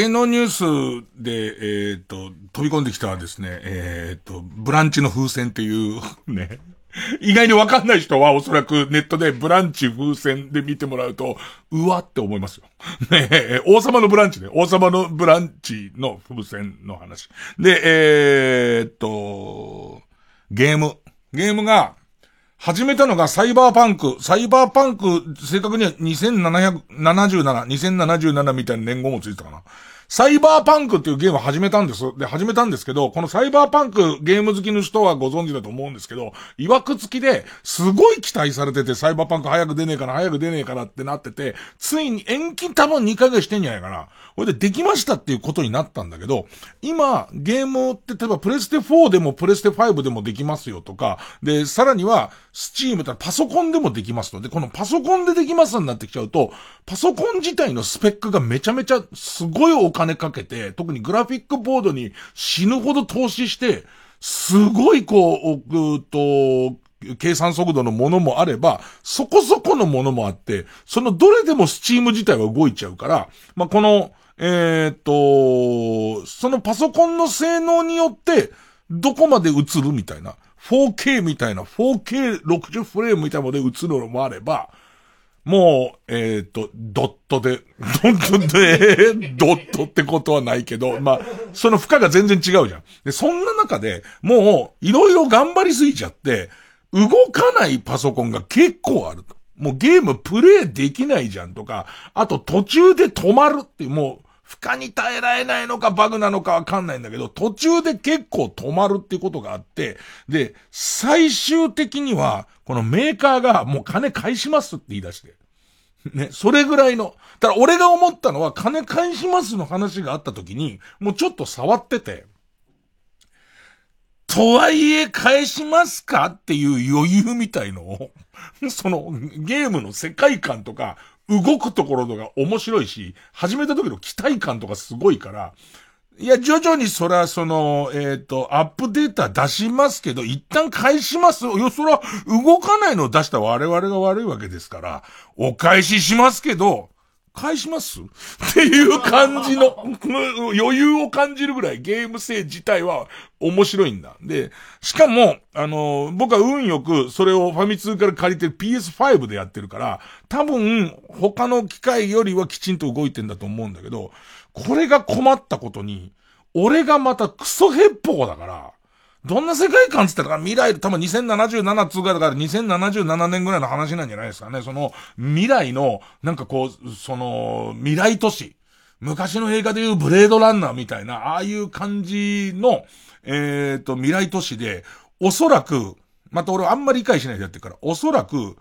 Speaker 1: 芸能ニュースで、えっ、ー、と、飛び込んできたですね、えっ、ー、と、ブランチの風船っていう ね、意外にわかんない人はおそらくネットでブランチ風船で見てもらうと、うわって思いますよ。ねえ、王様のブランチね。王様のブランチの風船の話。で、えー、っと、ゲーム。ゲームが、始めたのがサイバーパンク。サイバーパンク、正確には2777、2077みたいな年号もついてたかな。サイバーパンクっていうゲームを始めたんです。で、始めたんですけど、このサイバーパンクゲーム好きの人はご存知だと思うんですけど、曰く付きで、すごい期待されてて、サイバーパンク早く出ねえかな、早く出ねえかなってなってて、ついに延期多分2ヶ月してんじゃないかな。これでできましたっていうことになったんだけど、今、ゲームって、例えばプレステ4でもプレステ5でもできますよとか、で、さらには、スチームってパソコンでもできますので、このパソコンでできますになってきちゃうと、パソコン自体のスペックがめちゃめちゃすごいお金かけて、特にグラフィックボードに死ぬほど投資して、すごいこう、うと、計算速度のものもあれば、そこそこのものもあって、そのどれでもスチーム自体は動いちゃうから、まあ、この、え、っと、そのパソコンの性能によって、どこまで映るみたいな、4K みたいな、4K60 フレームみたいなので映るのもあれば、もう、えっ、ー、と、ドットで、ドットで、ドットってことはないけど、まあ、その負荷が全然違うじゃん。で、そんな中で、もう、いろいろ頑張りすぎちゃって、動かないパソコンが結構あると。もうゲームプレイできないじゃんとか、あと途中で止まるって、もう、負荷に耐えられないのかバグなのかわかんないんだけど、途中で結構止まるっていうことがあって、で、最終的には、このメーカーがもう金返しますって言い出して。ね、それぐらいの。ただ俺が思ったのは、金返しますの話があった時に、もうちょっと触ってて、とはいえ返しますかっていう余裕みたいのを、そのゲームの世界観とか、動くところとか面白いし、始めた時の期待感とかすごいから、いや、徐々にそら、その、えっ、ー、と、アップデータ出しますけど、一旦返します。よ、そら、動かないのを出した我々が悪いわけですから、お返ししますけど、返します？っていう感じの、余裕を感じるぐらいゲーム性自体は面白いんだ。で、しかも、あの、僕は運よくそれをファミ通から借りてる PS5 でやってるから、多分他の機械よりはきちんと動いてんだと思うんだけど、これが困ったことに、俺がまたクソヘッポコだから、どんな世界観つったら未来、多分2077通がだから2077年ぐらいの話なんじゃないですかね。その未来の、なんかこう、その未来都市。昔の映画でいうブレードランナーみたいな、ああいう感じの、えっ、ー、と、未来都市で、おそらく、また俺あんまり理解しないでやってるから、おそらく、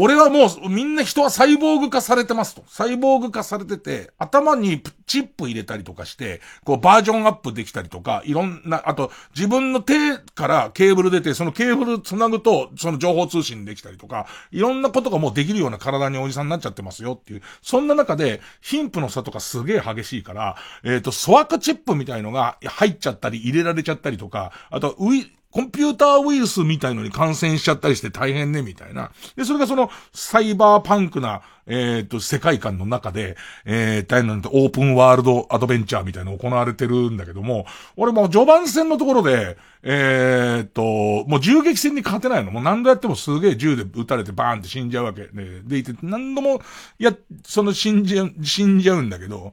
Speaker 1: 俺はもうみんな人はサイボーグ化されてますと。サイボーグ化されてて、頭にチップ入れたりとかして、こうバージョンアップできたりとか、いろんな、あと自分の手からケーブル出て、そのケーブル繋ぐと、その情報通信できたりとか、いろんなことがもうできるような体におじさんになっちゃってますよっていう。そんな中で、貧富の差とかすげえ激しいから、えっ、ー、と、粗悪チップみたいのが入っちゃったり入れられちゃったりとか、あと、ウィ、コンピューターウイルスみたいのに感染しちゃったりして大変ね、みたいな。で、それがその、サイバーパンクな、えっ、ー、と、世界観の中で、えー、大変なんてオープンワールドアドベンチャーみたいなの行われてるんだけども、俺も序盤戦のところで、えっ、と、もう銃撃戦に勝てないの。もう何度やってもすげえ銃で撃たれてバーンって死んじゃうわけで、でいて、何度も、いや、その死んじゃう、死んじゃうんだけど、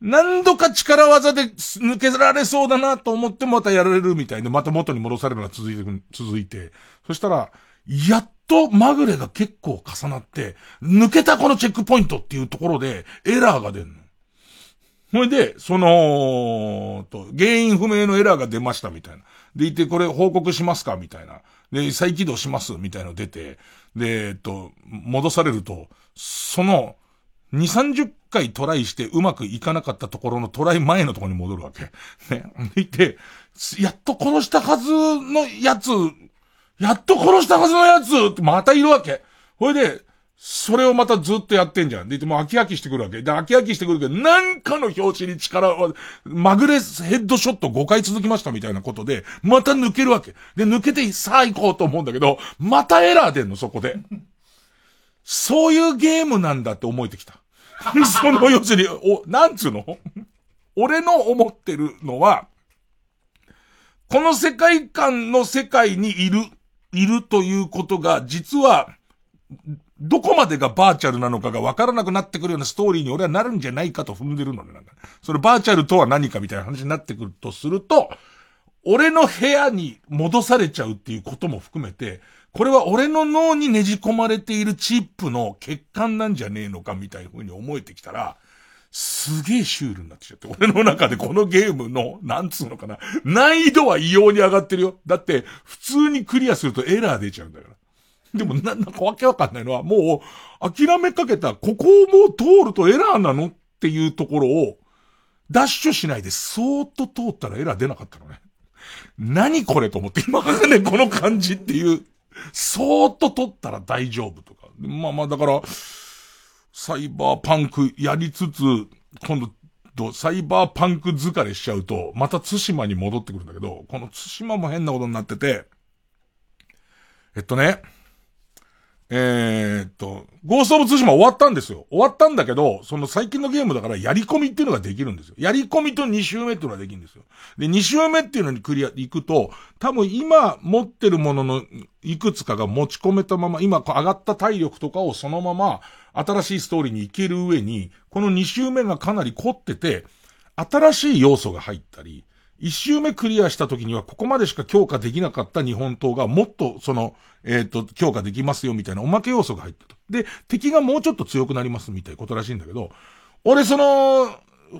Speaker 1: 何度か力技で抜けられそうだなと思ってまたやられるみたいで、また元に戻されるのが続いて、続いて。そしたら、やっとまぐれが結構重なって、抜けたこのチェックポイントっていうところでエラーが出るの。ほいで、その、と、原因不明のエラーが出ましたみたいな。でいて、これ報告しますかみたいな。で、再起動しますみたいなの出て、で、えっと、戻されると、その、2、30回トライしてうまくいかなかったところのトライ前のところに戻るわけ。ね。いて、やっと殺したはずのやつ、やっと殺したはずのやつってまたいるわけ。ほいで、それをまたずっとやってんじゃん。で、もう飽き飽きしてくるわけ。で、飽き飽きしてくるけど、なんかの表紙に力を、まぐれヘッドショット5回続きましたみたいなことで、また抜けるわけ。で、抜けてさあ行こうと思うんだけど、またエラー出んの、そこで。そういうゲームなんだって思えてきた。その要するに、お、なんつうの？俺の思ってるのは、この世界観の世界にいる、いるということが、実は、どこまでがバーチャルなのかが分からなくなってくるようなストーリーに俺はなるんじゃないかと踏んでるのね、なんか。それバーチャルとは何かみたいな話になってくるとすると、俺の部屋に戻されちゃうっていうことも含めて、これは俺の脳にねじ込まれているチップの欠陥なんじゃねえのかみたいな風に思えてきたら、すげえシュールになってきちゃって、俺の中でこのゲームの、なんつうのかな、難易度は異様に上がってるよ。だって、普通にクリアするとエラー出ちゃうんだから。でもな、なんかわけわかんないのは、もう、諦めかけた、ここをもう通るとエラーなのっていうところを、ダッシュしないで、そーっと通ったらエラー出なかったのね。何これと思って、今までね、この感じっていう。そーっと取ったら大丈夫とか。まあまあだから、サイバーパンクやりつつ、今度、サイバーパンク疲れしちゃうと、また津島に戻ってくるんだけど、この津島も変なことになってて、えっとね、えー、っと、ゴーストオブツシマ終わったんですよ。終わったんだけど、その最近のゲームだからやり込みっていうのができるんですよ。やり込みと2周目っていうのができるんですよ。で、2周目っていうのにクリア、行くと、多分今持ってるもののいくつかが持ち込めたまま、今上がった体力とかをそのまま新しいストーリーに行ける上に、この2周目がかなり凝ってて、新しい要素が入ったり、一周目クリアした時にはここまでしか強化できなかった日本刀がもっとその、えっ、ー、と、強化できますよみたいなおまけ要素が入ってた。で、敵がもうちょっと強くなりますみたいなことらしいんだけど、俺その、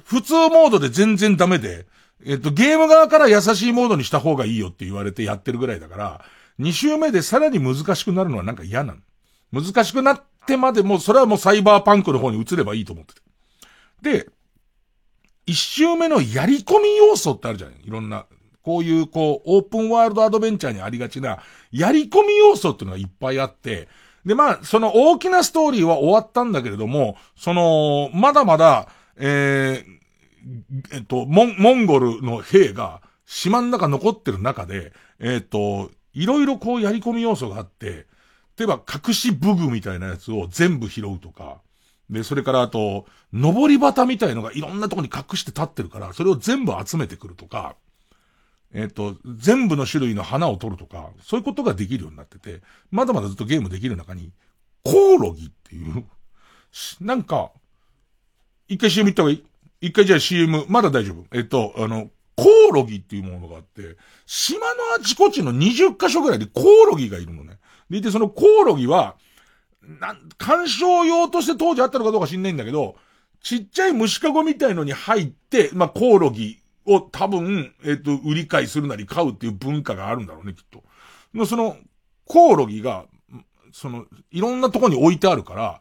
Speaker 1: 普通モードで全然ダメで、えっ、ー、と、ゲーム側から優しいモードにした方がいいよって言われてやってるぐらいだから、二周目でさらに難しくなるのはなんか嫌なの。難しくなってまでも、それはもうサイバーパンクの方に移ればいいと思ってて。で、一周目のやり込み要素ってあるじゃん。いろんな。こういう、こう、オープンワールドアドベンチャーにありがちな、やり込み要素っていうのがいっぱいあって、で、まあ、その大きなストーリーは終わったんだけれども、その、まだまだ、えー、えっと、モン、モンゴルの兵が島の中残ってる中で、えっと、いろいろこうやり込み要素があって、例えば隠し武具みたいなやつを全部拾うとか、で、それからあと、登り旗みたいのがいろんなとこに隠して立ってるから、それを全部集めてくるとか、えっ、ー、と、全部の種類の花を取るとか、そういうことができるようになってて、まだまだずっとゲームできる中に、コオロギっていう、なんか、一回 CM 行った方がいい？一回じゃあ CM、まだ大丈夫？えっ、ー、と、あの、コオロギっていうものがあって、島のあちこちの20カ所ぐらいでコオロギがいるのね。でいて、そのコオロギは、なん、鑑賞用として当時あったのかどうか知んないんだけど、ちっちゃい虫かごみたいのに入って、まあ、コオロギを多分、えっ、と、売り買いするなり買うっていう文化があるんだろうね、きっと。の、その、コオロギが、その、いろんなとこに置いてあるから、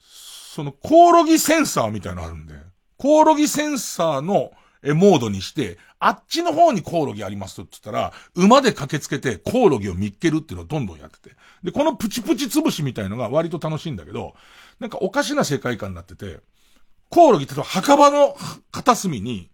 Speaker 1: その、コオロギセンサーみたいなのあるんで、コオロギセンサーの、え、モードにして、あっちの方にコオロギありますって言ったら、馬で駆けつけてコオロギを見っけるっていうのをどんどんやってて。で、このプチプチ潰しみたいのが割と楽しいんだけど、なんかおかしな世界観になってて、コオロギって墓場の片隅に、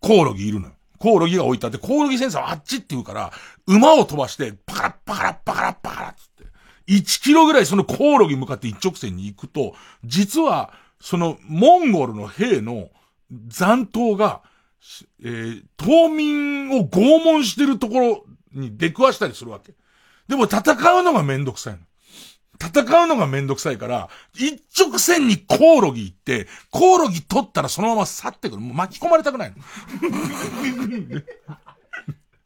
Speaker 1: コオロギいるのよ。コオロギが置いてあって、コオロギセンサーはあっちって言うから、馬を飛ばして、パカラッパカラッパカラッパカラッつって、1キロぐらいそのコオロギ向かって一直線に行くと、実は、その、モンゴルの兵の残党が、えー、島民を拷問してるところに出くわしたりするわけ。でも戦うのがめんどくさいの。戦うのがめんどくさいから、一直線にコオロギ行って、コオロギ取ったらそのまま去ってくる。もう巻き込まれたくないの。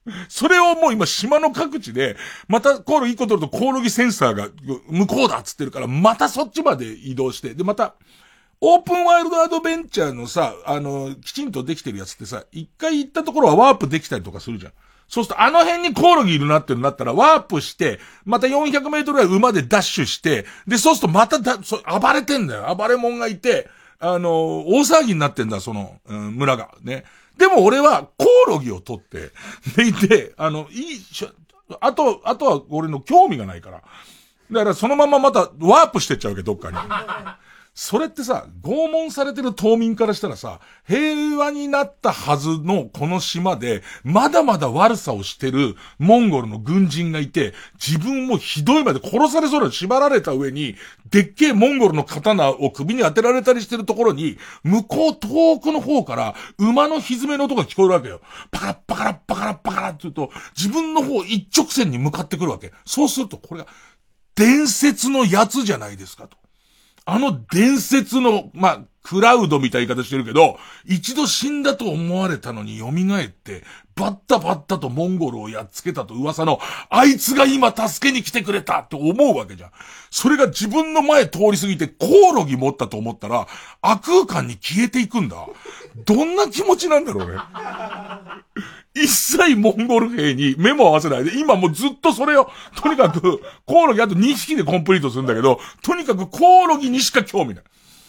Speaker 1: それをもう今島の各地で、またコオロギ1個取るとコオロギセンサーが向こうだっつってるから、またそっちまで移動して、で、また、オープンワイルドアドベンチャーのさ、あの、きちんとできてるやつってさ、一回行ったところはワープできたりとかするじゃん。そうすると、あの辺にコオロギいるなってなったら、ワープして、また400メートルぐらい馬でダッシュして、で、そうするとまただ、そ暴れてんだよ。暴れ者がいて、あの、大騒ぎになってんだ、その、うん、村が。ね。でも俺は、コオロギを取って、でいて、あの、いい、あと、あとは俺の興味がないから。だからそのまままたワープしてっちゃうわけ、どっかに。それってさ、拷問されてる島民からしたらさ、平和になったはずのこの島で、まだまだ悪さをしてるモンゴルの軍人がいて、自分もひどいまで殺されそうな縛られた上に、でっけえモンゴルの刀を首に当てられたりしてるところに、向こう遠くの方から馬の蹄の音が聞こえるわけよ。パカラッパカラッパカラッパカラッって言うと、自分の方一直線に向かってくるわけ。そうすると、これが、伝説のやつじゃないですかと。あの伝説の、まあ、クラウドみたいな言い方してるけど、一度死んだと思われたのに蘇って、バッタバッタとモンゴルをやっつけたと噂の、あいつが今助けに来てくれたって思うわけじゃん。それが自分の前通り過ぎてコオロギ持ったと思ったら、悪空間に消えていくんだ。どんな気持ちなんだろうね。一切モンゴル兵に目も合わせないで、今もうずっとそれを、とにかく、コオロギあと2匹でコンプリートするんだけど、とにかくコオロギにしか興味ない。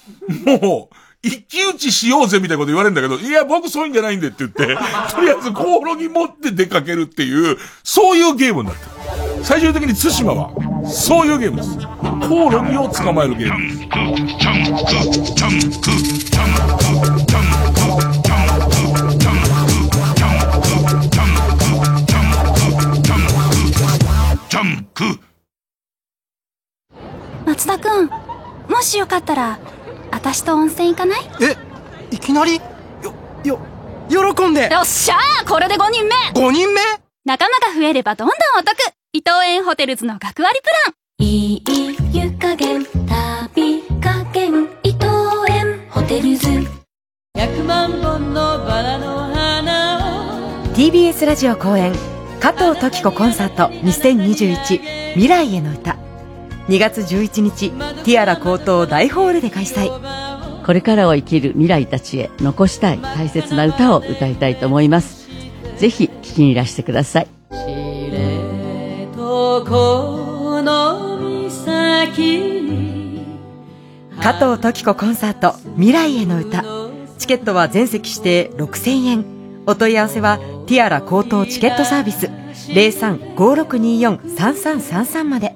Speaker 1: もう、一騎打ちしようぜみたいなこと言われるんだけど、いや、僕そういうんじゃないんでって言って、とりあえずコオロギ持って出かけるっていう、そういうゲームになってる。最終的に対馬は、そういうゲームです。コオロギを捕まえるゲームです。
Speaker 14: 松田くんもしよかったら私と温泉行かない？
Speaker 15: えいきなり？よよ喜んで。
Speaker 14: よっしゃーこれで5人目。
Speaker 15: 5人目？
Speaker 14: 仲間が増えればどんどんお得。伊藤園ホテルズの学割プラン。いい湯加減旅加減伊藤園ホテルズ。100万本のバラの
Speaker 2: 花 TBS ラジオ公演加藤登紀子コンサート2021未来への歌2月11日ティアラ高等大ホールで開催。
Speaker 16: これからを生きる未来たちへ残したい大切な歌を歌いたいと思います。ぜひ聴きにいらしてください。
Speaker 2: 加藤登紀子コンサート未来への歌。チケットは全席指定6000円。お問い合わせはティアラこうとうチケットサービス0356243333まで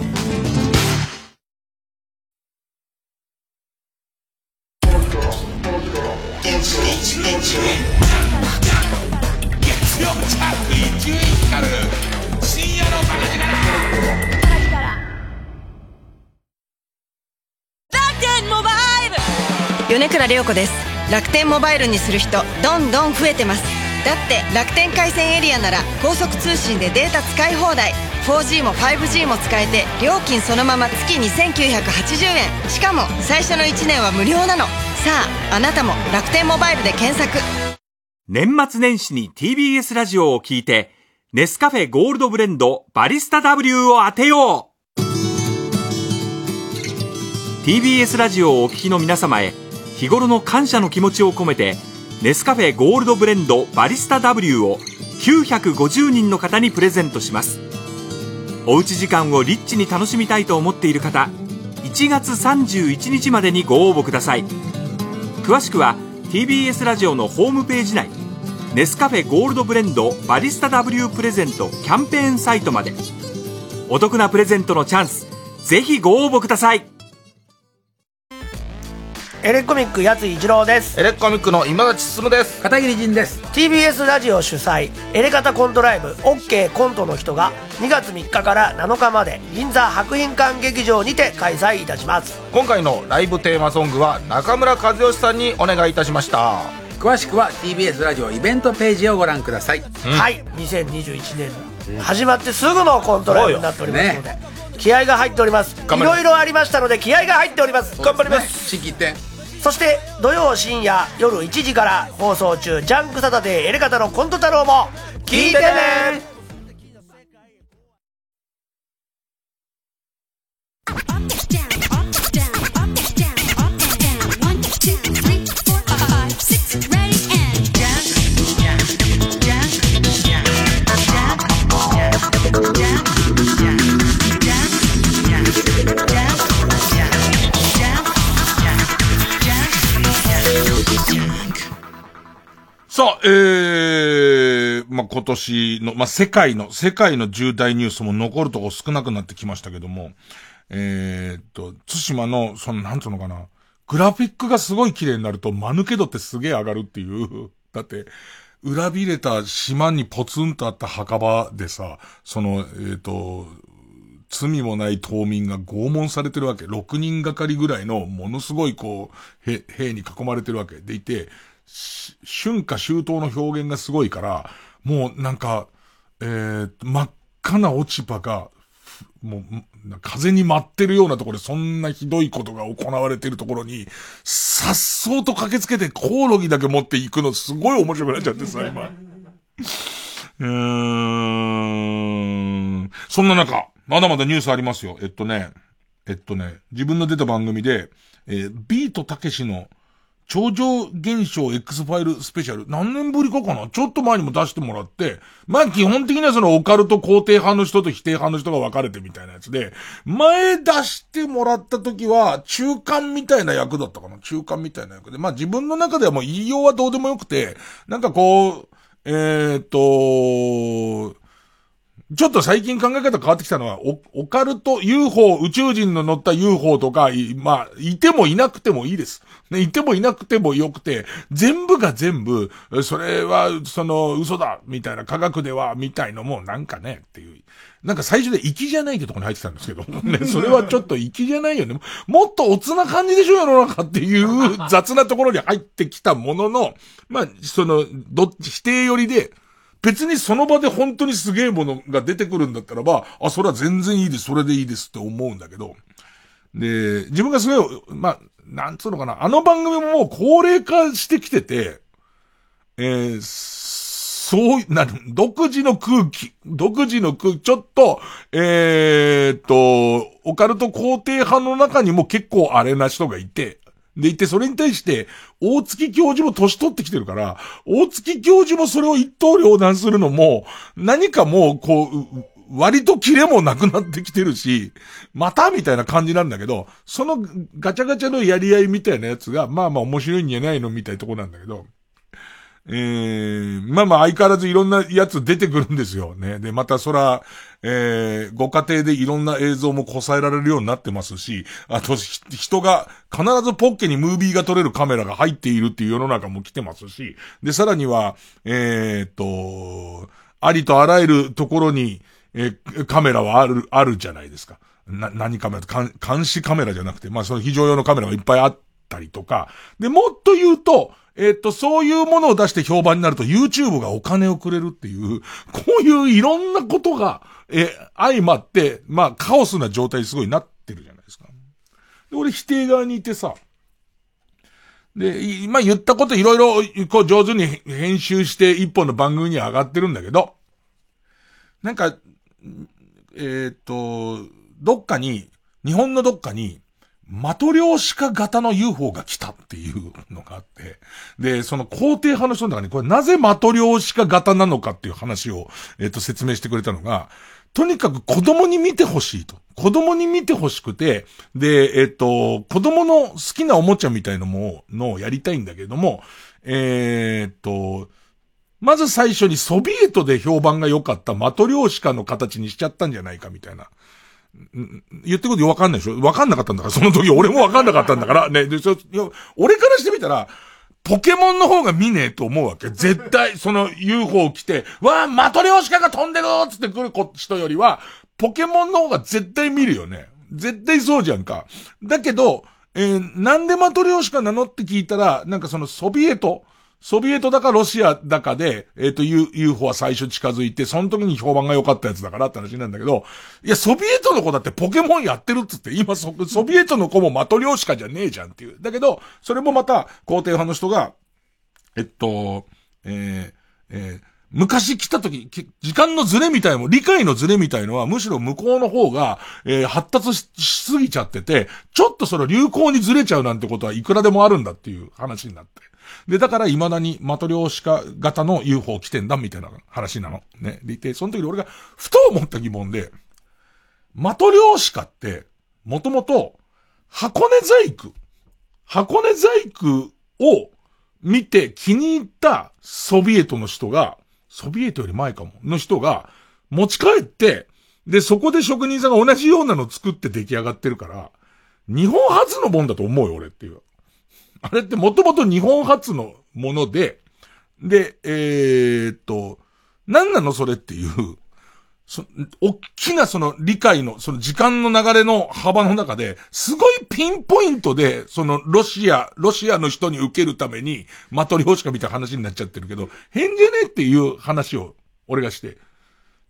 Speaker 17: 涼子です。楽天モバイルにする人どんどん増えてます。だって楽天回線エリアなら高速通信でデータ使い放題。4G も 5G も使えて料金そのまま月2980円しかも最初の1年は無料なの。さああなたも楽天モバイルで検索。
Speaker 18: 年末年始に TBS ラジオを聞いてネスカフェゴールドブレンドバリスタ W を当てよう。TBS ラジオをお聞きの皆様へ日頃の感謝の気持ちを込めてネスカフェゴールドブレンドバリスタ W を950人の方にプレゼントします。おうち時間をリッチに楽しみたいと思っている方1月31日までにご応募ください。詳しくは TBS ラジオのホームページ内ネスカフェゴールドブレンドバリスタ W プレゼントキャンペーンサイトまで。お得なプレゼントのチャンスぜひご応募ください。
Speaker 19: エレコミックやつ一郎です。
Speaker 20: エレコミックの今立進です。
Speaker 19: 片桐仁です。TBS ラジオ主催エレカタコントライブ OK コントの人が2月3日から7日まで銀座博品館劇場にて開催いたします。
Speaker 20: 今回のライブテーマソングは中村和義さんにお願いいたしました。
Speaker 21: 詳しくは TBS ラジオイベントページをご覧ください、うん、
Speaker 19: はい。2021年始まってすぐのコントライブになっておりますので、ね、気合が入っております。いろいろありましたので気合が入っております。頑張ります。
Speaker 21: 新規店
Speaker 19: そして土曜深夜夜1時から放送中「ジャンクサタデーエレガタのコント太郎」も聞いてね。
Speaker 1: さあ、えー、まあ、今年の、まあ、世界の、世界の重大ニュースも残るとこ少なくなってきましたけども、えー、と、津島の、その、なんつうのかな、グラフィックがすごい綺麗になると、間抜け度ってすげえ上がるっていう。だって、裏切れた島にポツンとあった墓場でさ、その、えー、と、罪もない島民が拷問されてるわけ。6人がかりぐらいの、ものすごいこう、兵に囲まれてるわけ。でいて、春夏秋冬の表現がすごいから、もうなんか、えー、真っ赤な落ち葉が、もう、風に舞ってるようなところでそんなひどいことが行われてるところに、さっそうと駆けつけてコオロギだけ持っていくのすごい面白くなっちゃってさ、今。うーん。そんな中、まだまだニュースありますよ。えっとね、えっとね、自分の出た番組で、えー、ビートたけしの超常現象 X ファイルスペシャル。何年ぶりかかな？ちょっと前にも出してもらって、まあ基本的にはそのオカルト肯定派の人と否定派の人が分かれてみたいなやつで、前出してもらった時は中間みたいな役だったかな？中間みたいな役で。まあ自分の中ではもう言いようはどうでもよくて、なんかこう、えー、っと、ちょっと最近考え方変わってきたのは、オオカルト、UFO、宇宙人の乗った UFO とか、まあ、いてもいなくてもいいです。ね、いてもいなくてもよくて、全部が全部、それは、その、嘘だみたいな、科学では、みたいのも、なんかね、っていう。なんか最初で粋じゃないってとこに入ってたんですけど、ね、それはちょっと粋じゃないよね。もっとおつな感じでしょ、世の中っていう 雑なところに入ってきたものの、まあ、その、どっち、否定寄りで、別にその場で本当にすげえものが出てくるんだったらば、あ、それは全然いいです、それでいいですって思うんだけど。で、自分がすごい、まあ、なんつうのかな、あの番組ももう高齢化してきてて、えー、そう、な、独自の空気、独自の空気、ちょっと、えー、っと、オカルト肯定派の中にも結構あれな人がいて、でいて、それに対して、大月教授も年取ってきてるから、大月教授もそれを一刀両断するのも、何かもう、こう、割とキレもなくなってきてるし、またみたいな感じなんだけど、そのガチャガチャのやり合いみたいなやつが、まあまあ面白いんじゃないのみたいなとこなんだけど、えー、まあまあ相変わらずいろんなやつ出てくるんですよね。で、またそら、えー、ご家庭でいろんな映像もこさえられるようになってますし、あと、人が、必ずポッケにムービーが撮れるカメラが入っているっていう世の中も来てますし、で、さらには、えー、っと、ありとあらゆるところに、えー、カメラはある、あるじゃないですか。な、何カメラ監視カメラじゃなくて、まあその非常用のカメラがいっぱいあっったりとか、で、もっと言うと、えっと、そういうものを出して評判になると YouTube がお金をくれるっていう、こういういろんなことが、え、相まって、まあ、カオスな状態にすごいなってるじゃないですか。で、俺否定側にいてさ、で、今言ったこといろいろ、こう上手に編集して一本の番組に上がってるんだけど、なんか、えっ、と、どっかに、日本のどっかに、マトリョーシカ型の UFO が来たっていうのがあって、で、その肯定派の人の中に、これなぜマトリョーシカ型なのかっていう話を、えっ、と、説明してくれたのが、とにかく子供に見てほしいと。子供に見てほしくて、で、えっ、と、子供の好きなおもちゃみたいなものをやりたいんだけども、えっ、と、まず最初にソビエトで評判が良かったマトリョーシカの形にしちゃったんじゃないかみたいな。言ってることわかんないでしょ？わかんなかったんだから、その時俺もわかんなかったんだから、ね、で、そ、俺からしてみたら、ポケモンの方が見ねえと思うわけ。絶対、その UFO 来て、わあ、マトリョーシカが飛んでるつって来る人よりは、ポケモンの方が絶対見るよね。絶対そうじゃんか。だけど、えー、なんでマトリョーシカなの？って聞いたら、なんかそのソビエト、ソビエトだかロシアだかで、えっ、ー、と、UFO は最初近づいて、その時に評判が良かったやつだからって話なんだけど、いや、ソビエトの子だってポケモンやってるっつって、今ソソビエトの子もマトリョーシカじゃねえじゃんっていう。だけど、それもまた、肯定派の人が、えっと、えー、えー、昔来た時、時間のズレみたいも、理解のズレみたいのは、むしろ向こうの方が、えー、発達しすぎちゃってて、ちょっとその流行にずれちゃうなんてことはいくらでもあるんだっていう話になって。で、だから未だにマトリョーシカ型の UFO 来てんだみたいな話なの。ね。で、でその時俺がふと思った疑問で、マトリョーシカって、もともと、箱根細工、箱根細工を見て気に入ったソビエトの人が、ソビエトより前かも、の人が持ち帰って、で、そこで職人さんが同じようなの作って出来上がってるから、日本初のもんだと思うよ、俺っていう。あれってもともと日本初のもので、で、えー、っと、何なのそれっていう、そ、大きなその理解の、その時間の流れの幅の中で、すごいピンポイントで、そのロシア、ロシアの人に受けるために、マトリョーシカみたいな話になっちゃってるけど、変じゃねえっていう話を、俺がして。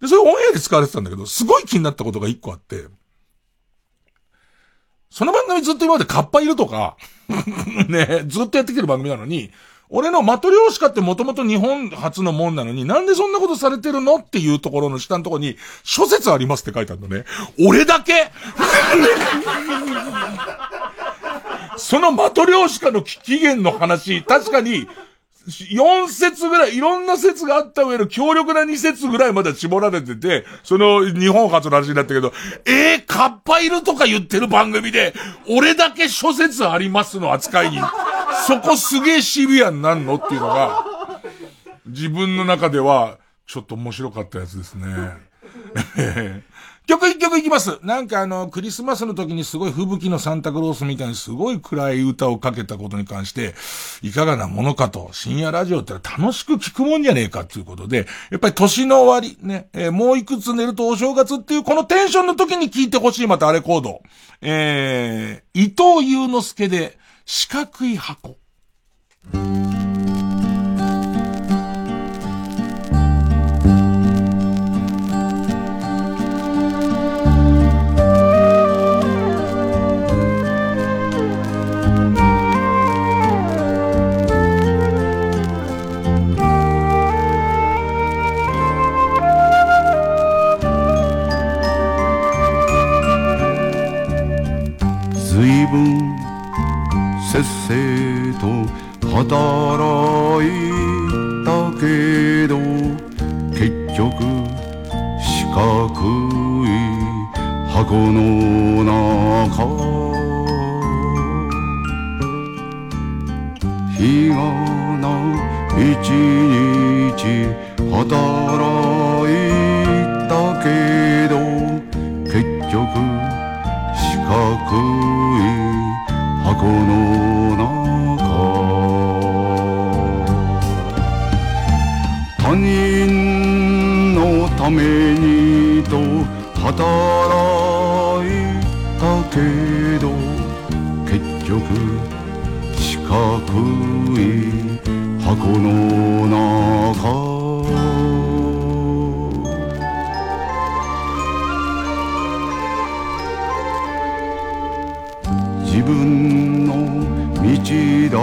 Speaker 1: で、それオンエアで使われてたんだけど、すごい気になったことが一個あって、その番組ずっと今までカッパいるとか ね、ずっとやってきてる番組なのに、俺のマトリョーシカってもともと日本初のもんなのに、なんでそんなことされてるのっていうところの下のところに、諸説ありますって書いてあるのね。俺だけ？そのマトリョーシカの起源の話、確かに、4節ぐらい、いろんな説があった上の強力な2節ぐらいまで絞られてて、その日本初の話になったけど、えー、カッパいるとか言ってる番組で、俺だけ諸説ありますの扱いに、そこすげえシビアになんのっていうのが、自分の中では、ちょっと面白かったやつですね。曲一曲いきます。なんかあの、クリスマスの時にすごい吹雪のサンタクロースみたいにすごい暗い歌をかけたことに関して、いかがなものかと、深夜ラジオって楽しく聞くもんじゃねえかっていうことで、やっぱり年の終わり、ね、えー、もういくつ寝るとお正月っていうこのテンションの時に聞いてほしいまたあれコード。えー、伊藤祐之介で四角い箱。
Speaker 22: と働いたけど結局四角い箱の中。日がな一日働いたけど結局四角い箱の中。めにと働いたけど結局くい箱の中。自分の道だ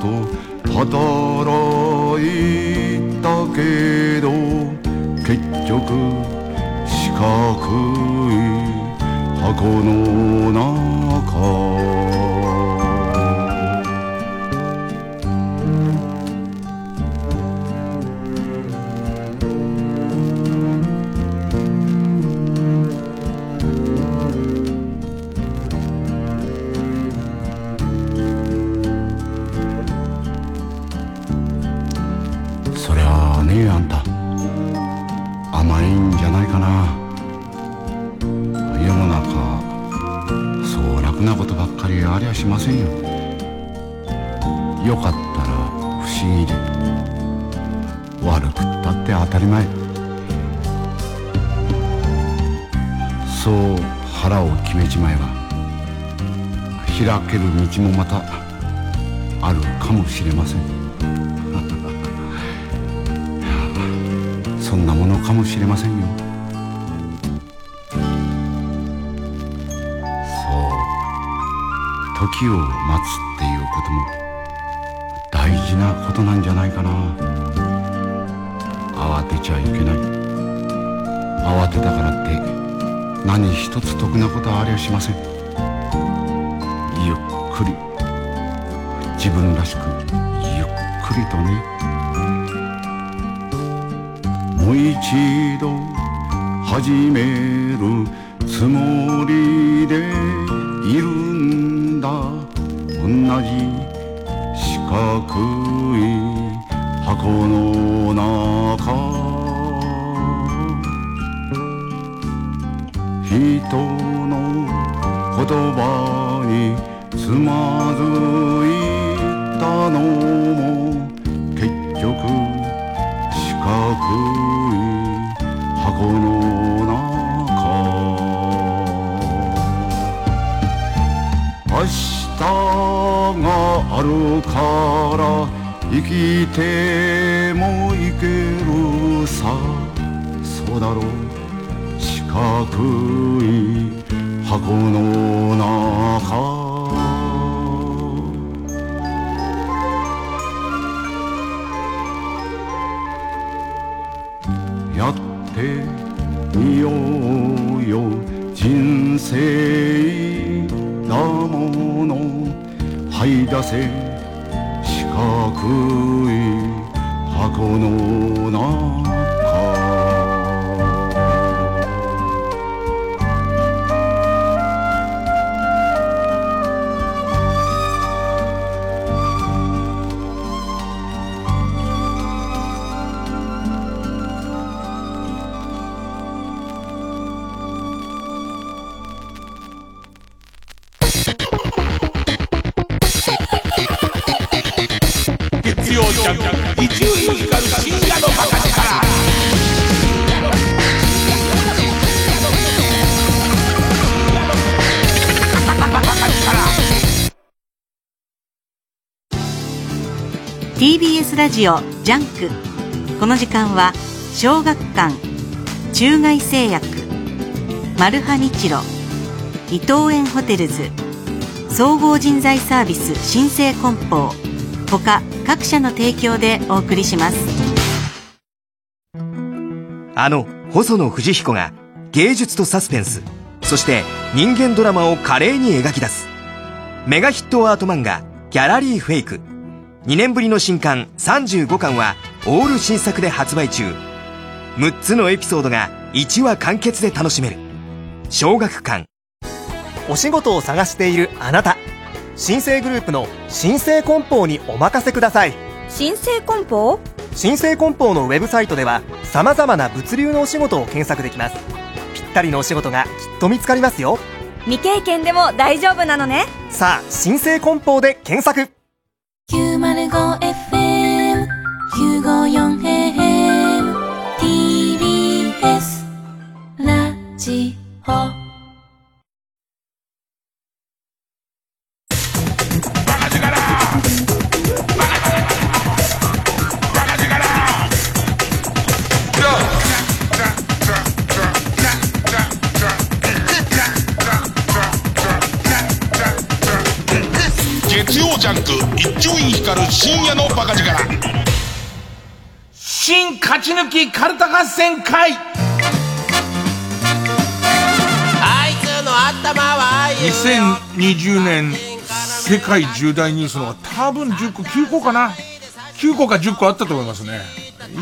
Speaker 22: と働いたけど局四角い箱の中りゃしませんよ。よかったら不思議で悪くったって当たり前。そう腹を決めちまえば開ける道もまたあるかもしれません。そんなものかもしれませんよ。時を待つっていうことも大事なことなんじゃないかな。慌てちゃいけない。慌てたからって何一つ得なことはありゃしません。ゆっくり。自分らしくゆっくりとね。もう一度始めるつもり。同じ四角い箱の中。人の言葉につまずいから生きてもいけるさ。そうだろう。四角い箱の中。やってみようよ。人生だもの。はい出せ。
Speaker 1: ジャンク。
Speaker 2: この時間は小学館中外製薬マルハニチロ伊藤園ホテルズ総合人材サービス新生梱包他各社の提供でお送りします。
Speaker 23: あの細野藤彦が芸術とサスペンスそして人間ドラマを華麗に描き出す。メガヒットアート漫画「ギャラリーフェイク」2年ぶりの新刊35巻はオール新作で発売中。6つのエピソードが1話完結で楽しめる。小学館。
Speaker 24: お仕事を探しているあなた。新生グループの新生梱包にお任せください。
Speaker 10: 新生梱包？
Speaker 24: 新生梱包のウェブサイトでは様々な物流のお仕事を検索できます。ぴったりのお仕事がきっと見つかりますよ。
Speaker 10: 未経験でも大丈夫なのね。
Speaker 24: さあ新生梱包で検索
Speaker 14: 905FM954AM TBS ラジオ
Speaker 1: 月曜ジャンク一丁院光る深夜のバカ力新勝ち抜きカルタ合戦会
Speaker 25: あいつの頭は
Speaker 1: 2020年世界重大ニュースのが多分10個、9個かな ?9 個か10個あったと思いますね。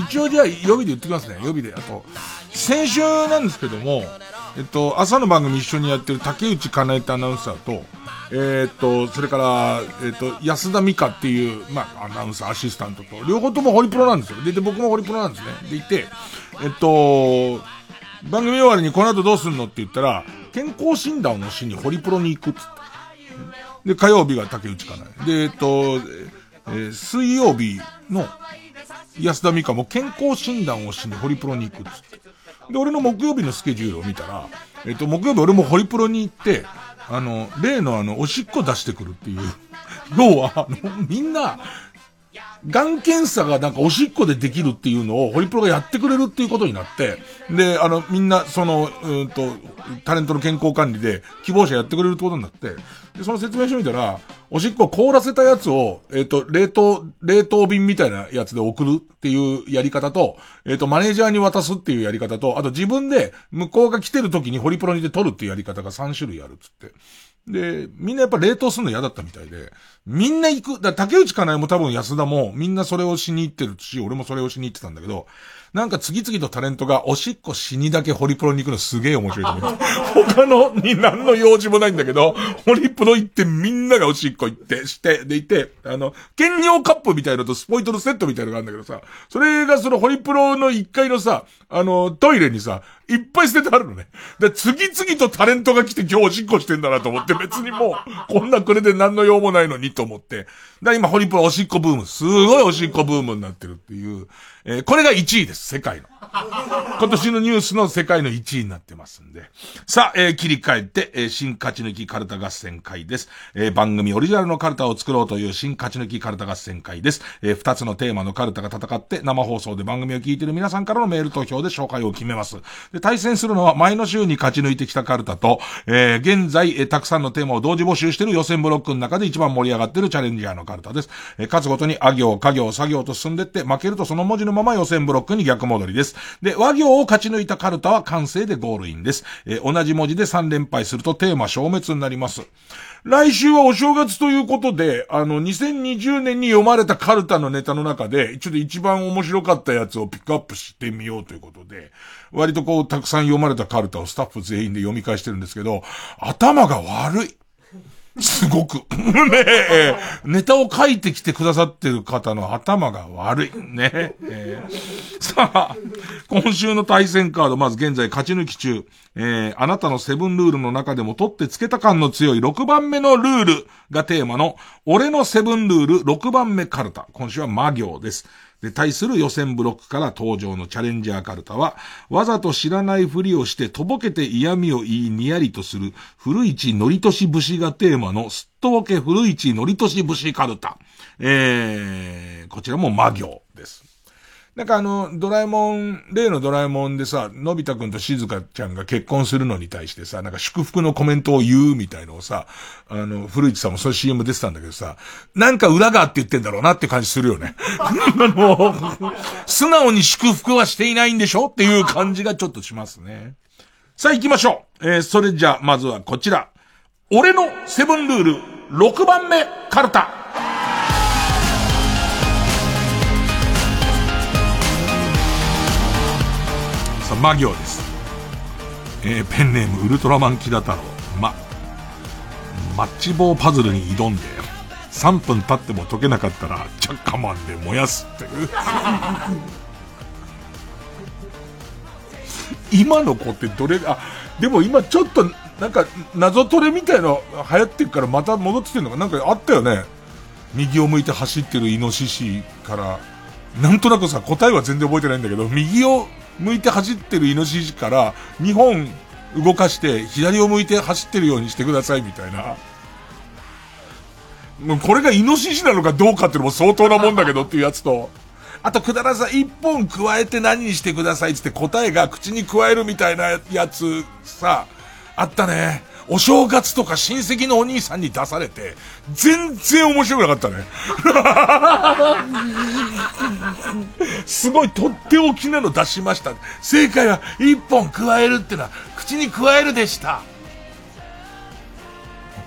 Speaker 1: 一応じゃあ予備で言ってきますね。予備で。あと、先週なんですけども、えっと、朝の番組一緒にやってる竹内かなえたアナウンサーと、えー、っと、それから、えー、っと、安田美香っていう、まあ、アナウンサー、アシスタントと、両方ともホリプロなんですよ。で、で僕もホリプロなんですね。でいて、えっと、番組終わりにこの後どうすんのって言ったら、健康診断をしにホリプロに行くっつって。で、火曜日が竹内かなえ。で、えっと、えー、水曜日の安田美香も健康診断をしにホリプロに行くっつって。で、俺の木曜日のスケジュールを見たら、えっと、木曜日俺もホリプロに行って、あの、例のあの、おしっこ出してくるっていう。要は、あの、みんな、がん検査がなんかおしっこでできるっていうのをホリプロがやってくれるっていうことになって、で、あの、みんな、その、うんと、タレントの健康管理で希望者やってくれるってことになって、で、その説明書見たら、おしっこ凍らせたやつを、えっ、ー、と、冷凍、冷凍便みたいなやつで送るっていうやり方と、えっ、ー、と、マネージャーに渡すっていうやり方と、あと自分で向こうが来てる時にホリプロにで取るっていうやり方が3種類あるっつって。で、みんなやっぱ冷凍するの嫌だったみたいで、みんな行く。だ竹内かなえも多分安田もみんなそれをしに行ってるし、俺もそれをしに行ってたんだけど、なんか次々とタレントがおしっこしにだけホリプロに行くのすげえ面白いと思って。他のに何の用事もないんだけど、ホリプロ行ってみんながおしっこ行って、して、でいて、あの、兼尿カップみたいなのとスポイトのセットみたいなのがあるんだけどさ、それがそのホリプロの1階のさ、あの、トイレにさ、いっぱい捨ててあるのね。で、次々とタレントが来て今日おしっこしてんだなと思って、別にもう、こんなくれで何の用もないのにと思って。だ今ホリプロおしっこブーム、すごいおしっこブームになってるっていう、えー、これが1位です、世界の。今年のニュースの世界の1位になってますんで。さあ、えー、切り替えて、えー、新勝ち抜きカルタ合戦会です。えー、番組オリジナルのカルタを作ろうという新勝ち抜きカルタ合戦会です。えー、二つのテーマのカルタが戦って生放送で番組を聞いている皆さんからのメール投票で紹介を決めます。で、対戦するのは前の週に勝ち抜いてきたカルタと、えー、現在、えー、たくさんのテーマを同時募集している予選ブロックの中で一番盛り上がっているチャレンジャーのカルタです。えー、勝つごとにあ行、家行、作業と進んでって、負けるとその文字のまま予選ブロックに逆戻りです。で、和行を勝ち抜いたカルタは完成でゴールインです。えー、同じ文字で3連敗するとテーマ消滅になります。来週はお正月ということで、あの、2020年に読まれたカルタのネタの中で、ちょっと一番面白かったやつをピックアップしてみようということで、割とこう、たくさん読まれたカルタをスタッフ全員で読み返してるんですけど、頭が悪い。すごく。ねえ、ネタを書いてきてくださってる方の頭が悪い。ねえ、さあ、今週の対戦カード、まず現在勝ち抜き中。えー、あなたのセブンルールの中でも取ってつけた感の強い6番目のルールがテーマの、俺のセブンルール6番目カルタ。今週は魔行です。で、対する予選ブロックから登場のチャレンジャーカルタは、わざと知らないふりをしてとぼけて嫌味を言いにやりとする、古市のりとし節がテーマのすっとぼけ古市のりとし節カルタ。えー、こちらも魔行。なんかあの、ドラえもん、例のドラえもんでさ、のび太くんとしずかちゃんが結婚するのに対してさ、なんか祝福のコメントを言うみたいのをさ、あの、古市さんもそういう CM 出てたんだけどさ、なんか裏があって言ってんだろうなって感じするよね。あの、素直に祝福はしていないんでしょ？っていう感じがちょっとしますね。さあ行きましょう。えー、それじゃあ、まずはこちら。俺のセブンルール、6番目、カルタ。さあ、魔行です。えー、ペンネームウルトラマンキダ太郎。ま、マッチ棒パズルに挑んで、3分経っても解けなかったら、チャッカマンで燃やすっていう。今の子ってどれ、あ、でも今ちょっと、なんか、謎トレみたいの流行ってるからまた戻ってきてるのがなんかあったよね。右を向いて走ってるイノシシから、なんとなくさ、答えは全然覚えてないんだけど、右を向いて走ってるイノシシから2本動かして左を向いて走ってるようにしてくださいみたいな。もうこれがイノシシなのかどうかっていうのも相当なもんだけどっていうやつと、あとくだらさ1本加えて何にしてくださいって答えが口に加えるみたいなやつさ、あったね。お正月とか親戚のお兄さんに出されて、全然面白くなかったね。すごいとっておきなの出しました。正解は一本加えるってのは、口に加えるでした。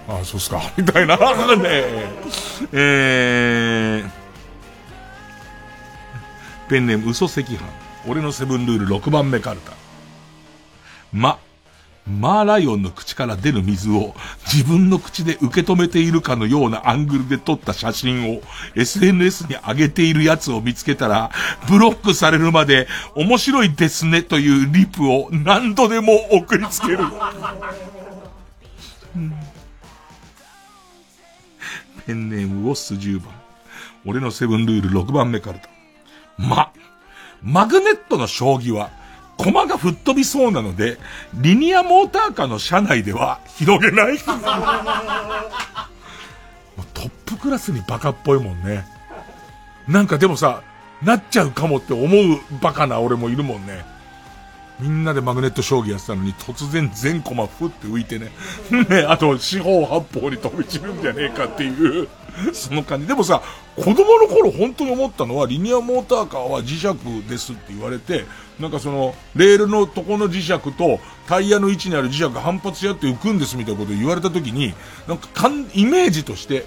Speaker 1: ああ、そうっすか。みたいな。ねえー、ペンネーム嘘赤飯。俺のセブンルール6番目カルタ。ま、マーライオンの口から出る水を自分の口で受け止めているかのようなアングルで撮った写真を SNS に上げているやつを見つけたら、ブロックされるまで面白いですねというリプを何度でも送りつける。ペンネームをス10番。俺のセブンルール6番目からだ。ま、マグネットの将棋は駒が吹っ飛びそうなので、リニアモーターカーの車内では広げない トップクラスにバカっぽいもんね。なんかでもさ、なっちゃうかもって思うバカな俺もいるもんね。みんなでマグネット将棋やってたのに突然全コマふって浮いてね。ね、あと四方八方に飛び散るんじゃねえかっていうその感じ。でもさ、子供の頃本当に思ったのはリニアモーターカーは磁石ですって言われて、なんかその、レールのとこの磁石とタイヤの位置にある磁石が反発し合って浮くんですみたいなことを言われた時に、なんかかん、イメージとして、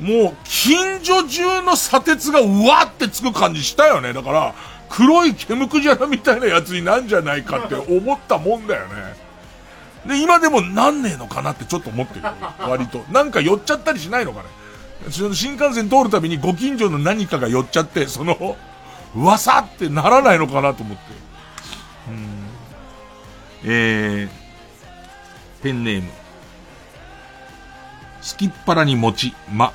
Speaker 1: もう、近所中の砂鉄がうわってつく感じしたよね。だから、黒い煙くじゃらみたいなやつになんじゃないかって思ったもんだよね。で、今でもなんねえのかなってちょっと思ってる。割と。なんか寄っちゃったりしないのかね。新幹線通るたびにご近所の何かが寄っちゃって、その、わさってならないのかなと思って。うん。えー、ペンネーム。すきっ腹に餅、ま、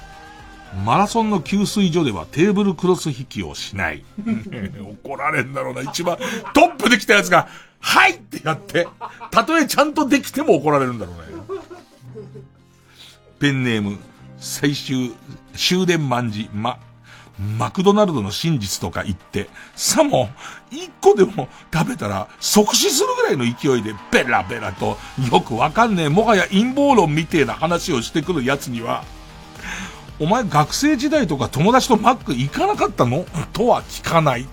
Speaker 1: マラソンの給水所ではテーブルクロス引きをしない。怒られんだろうな。一番トップできたやつが、はいってやって、たとえちゃんとできても怒られるんだろうね。ペンネーム、最終、終電万事、ま、マクドナルドの真実とか言って、さも、一個でも食べたら即死するぐらいの勢いでベラベラと、よくわかんねえ、もはや陰謀論みてえな話をしてくる奴には、お前学生時代とか友達とマック行かなかったの？とは聞かない。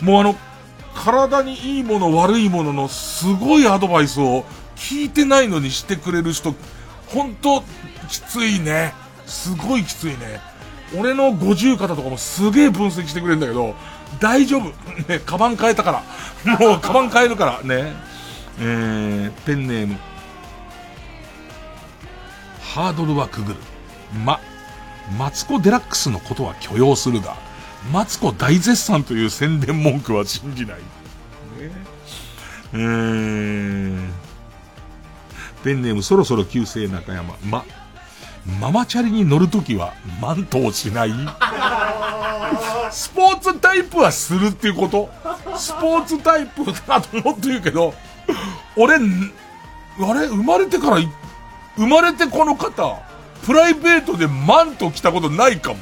Speaker 1: もうあの、体にいいもの悪いもののすごいアドバイスを聞いてないのにしてくれる人、本当きついね。すごいきついね。俺の五十肩とかもすげえ分析してくれるんだけど、大丈夫。ね、カバン変えたから。もうカバン変えるから。ね。えー、ペンネーム。ハードルはくぐる。ま、マツコデラックスのことは許容するが、マツコ大絶賛という宣伝文句は信じない。ね、えー、ペンネームそろそろ旧姓中山。ま、ママチャリに乗るときはマントをしないスポーツタイプはするっていうことスポーツタイプだと思って言うけど、俺、あれ生まれてから生まれてこの方、プライベートでマント着たことないかも。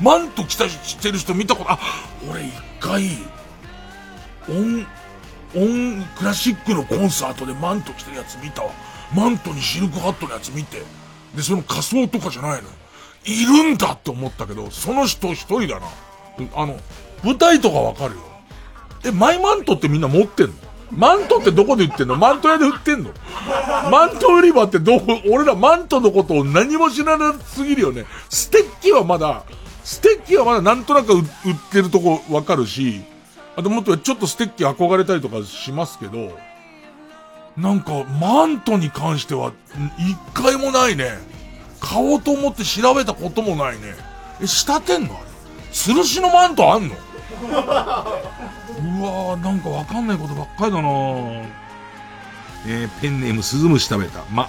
Speaker 1: マント着た、してる人見たこと、あ、俺一回、音、音、クラシックのコンサートでマント着てるやつ見たわ。マントにシルクハットのやつ見て。で、その仮装とかじゃないの。いるんだって思ったけど、その人一人だな。あの、舞台とかわかるよ。え、マイマントってみんな持ってんの？マントってどこで売ってんの？マント屋で売ってんの？マント売り場ってどこ、俺らマントのことを何も知らなすぎるよね。ステッキはまだ、ステッキはまだなんとなく売ってるとこわかるし、あともっとちょっとステッキ憧れたりとかしますけど、なんか、マントに関しては、一回もないね。買おうと思って調べたこともないね。え、仕立てんの？あれ。吊るしのマントあんの？うわー、なんかわかんないことばっかりだなえー、ペンネームスズムシ食べた。ま、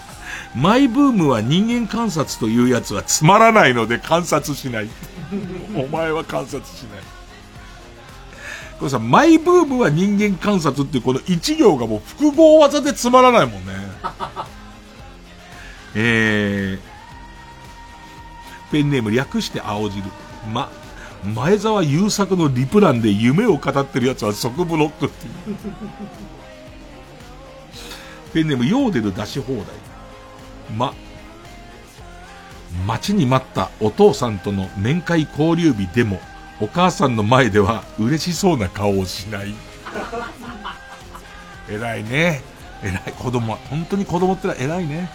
Speaker 1: マイブームは人間観察というやつはつまらないので観察しない。お前は観察しない。これさ、マイブームは人間観察っていうこの一行がもう複合技でつまらないもんね。えー、ペンネーム略して青汁。ま、前澤友作のリプランで夢を語ってる奴は即ブロックっていう。ペンネームヨーデル出し放題。ま、待ちに待ったお父さんとの面会交流日でも、お母さんの前では嬉しそうな顔をしない。偉いね。偉い。子供は、本当に子供ってのは偉いね。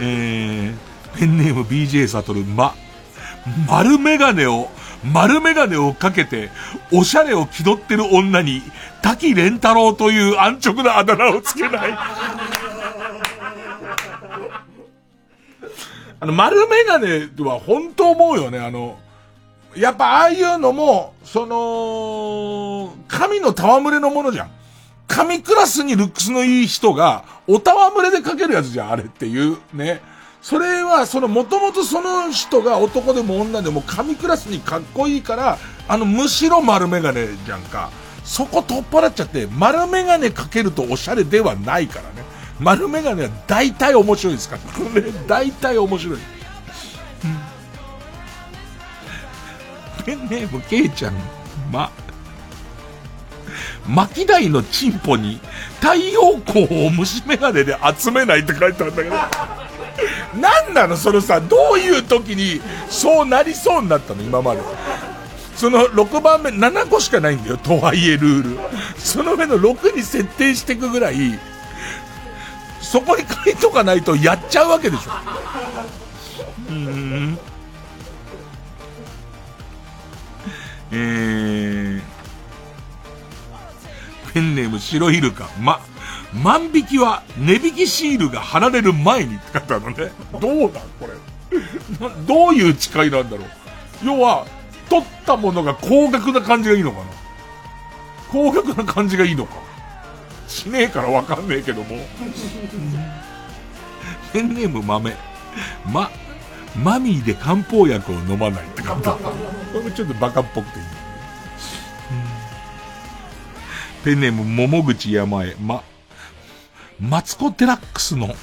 Speaker 1: えー、ペンネーム BJ サトル、ま、丸メガネを、丸メガネをかけて、おしゃれを気取ってる女に、滝蓮太郎という安直なあだ名をつけない。あの、丸メガネは本当思うよね、あの、やっぱああいうのも、その、神の戯れのものじゃん。神クラスにルックスのいい人が、お戯れでかけるやつじゃん、あれっていう、ね。それは、その、もともとその人が男でも女でも神クラスにかっこいいから、あの、むしろ丸メガネじゃんか。そこ取っ払っちゃって、丸メガネかけるとおしゃれではないからね。丸メガネは大体面白いですから。ね、大体面白い。ペンネームケイちゃん、ま、巻台のチンポに太陽光を虫眼鏡で集めないって書いてあるんだけど。何なのそのさ、どういう時にそうなりそうになったの今まで。その6番目、7個しかないんだよ。とはいえルール。その上の6に設定していくぐらい、そこに書いとかないとやっちゃうわけでしょ。うん。えー、ペンネーム白イルカ、ま、万引きは値引きシールが貼られる前にって書いてあるのね。どうだこれ？どういう誓いなんだろう。要は、取ったものが高額な感じがいいのかな高額な感じがいいのか。しねえからわかんねえけども。ペンネーム豆。ま、マミーで漢方薬を飲まないって書いてある。これちょっとバカっぽくていい。ペンネーム桃口山へ。ま、マツコ・デラックスの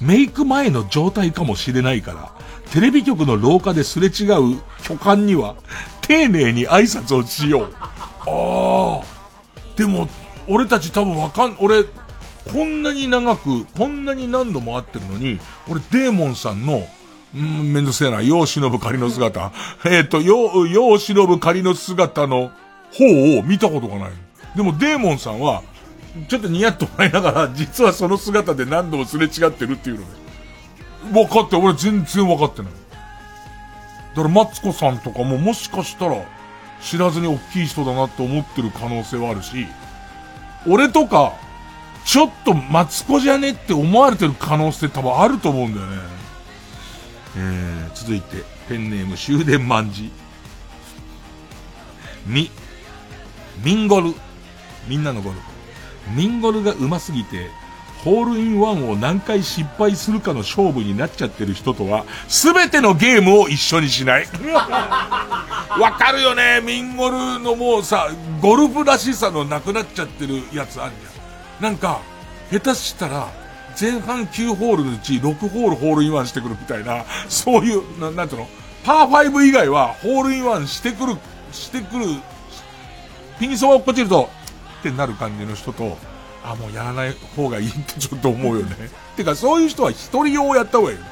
Speaker 1: メイク前の状態かもしれないから、テレビ局の廊下ですれ違う巨漢には、丁寧に挨拶をしよう。ああ。でも、俺たち多分わかん、俺、こんなに長く、こんなに何度も会ってるのに、俺デーモンさんの、うん、めんどくせえな、世を忍ぶ仮の姿。えっ、ー、と、世、世を忍ぶ仮の姿の方を見たことがない。でもデーモンさんは、ちょっとニヤッと笑いながら、実はその姿で何度もすれ違ってるっていうのね。分かって、俺全然分かってない。だからマツコさんとかももしかしたら、知らずに大きい人だなって思ってる可能性はあるし、俺とか、ちょっとマツコじゃねって思われてる可能性多分あると思うんだよね。えー、続いて、ペンネーム終電万事。み、ミンゴル。みんなのゴルフ。ミンゴルが上手すぎて、ホールインワンを何回失敗するかの勝負になっちゃってる人とは、すべてのゲームを一緒にしない。わかるよね。ミンゴルのもうさ、ゴルフらしさのなくなっちゃってるやつあるじゃん。なんか、下手したら、前半9ホールのうち6ホールホールインワンしてくるみたいな、そういう、ななんていうの？パー5以外はホールインワンしてくる、してくる、ピンそば落っこちると、ってなる感じの人と、あ、もうやらない方がいいってちょっと思うよね。てか、そういう人は一人用をやった方がいいよね。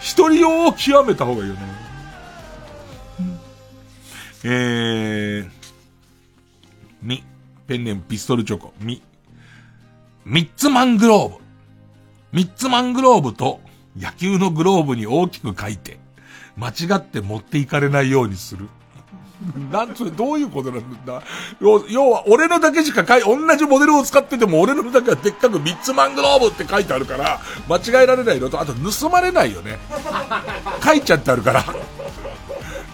Speaker 1: 一人用を極めた方がいいよね。えー、み、ペンネームピストルチョコ、み、ミッツマングローブ。ミッツマングローブと野球のグローブに大きく書いて、間違って持っていかれないようにする。なんつう、どういうことなんだ？要は、俺のだけしか書い、同じモデルを使ってても、俺のだけはでっかくミッツマングローブって書いてあるから、間違えられないのと、あと盗まれないよね。書いちゃってあるから。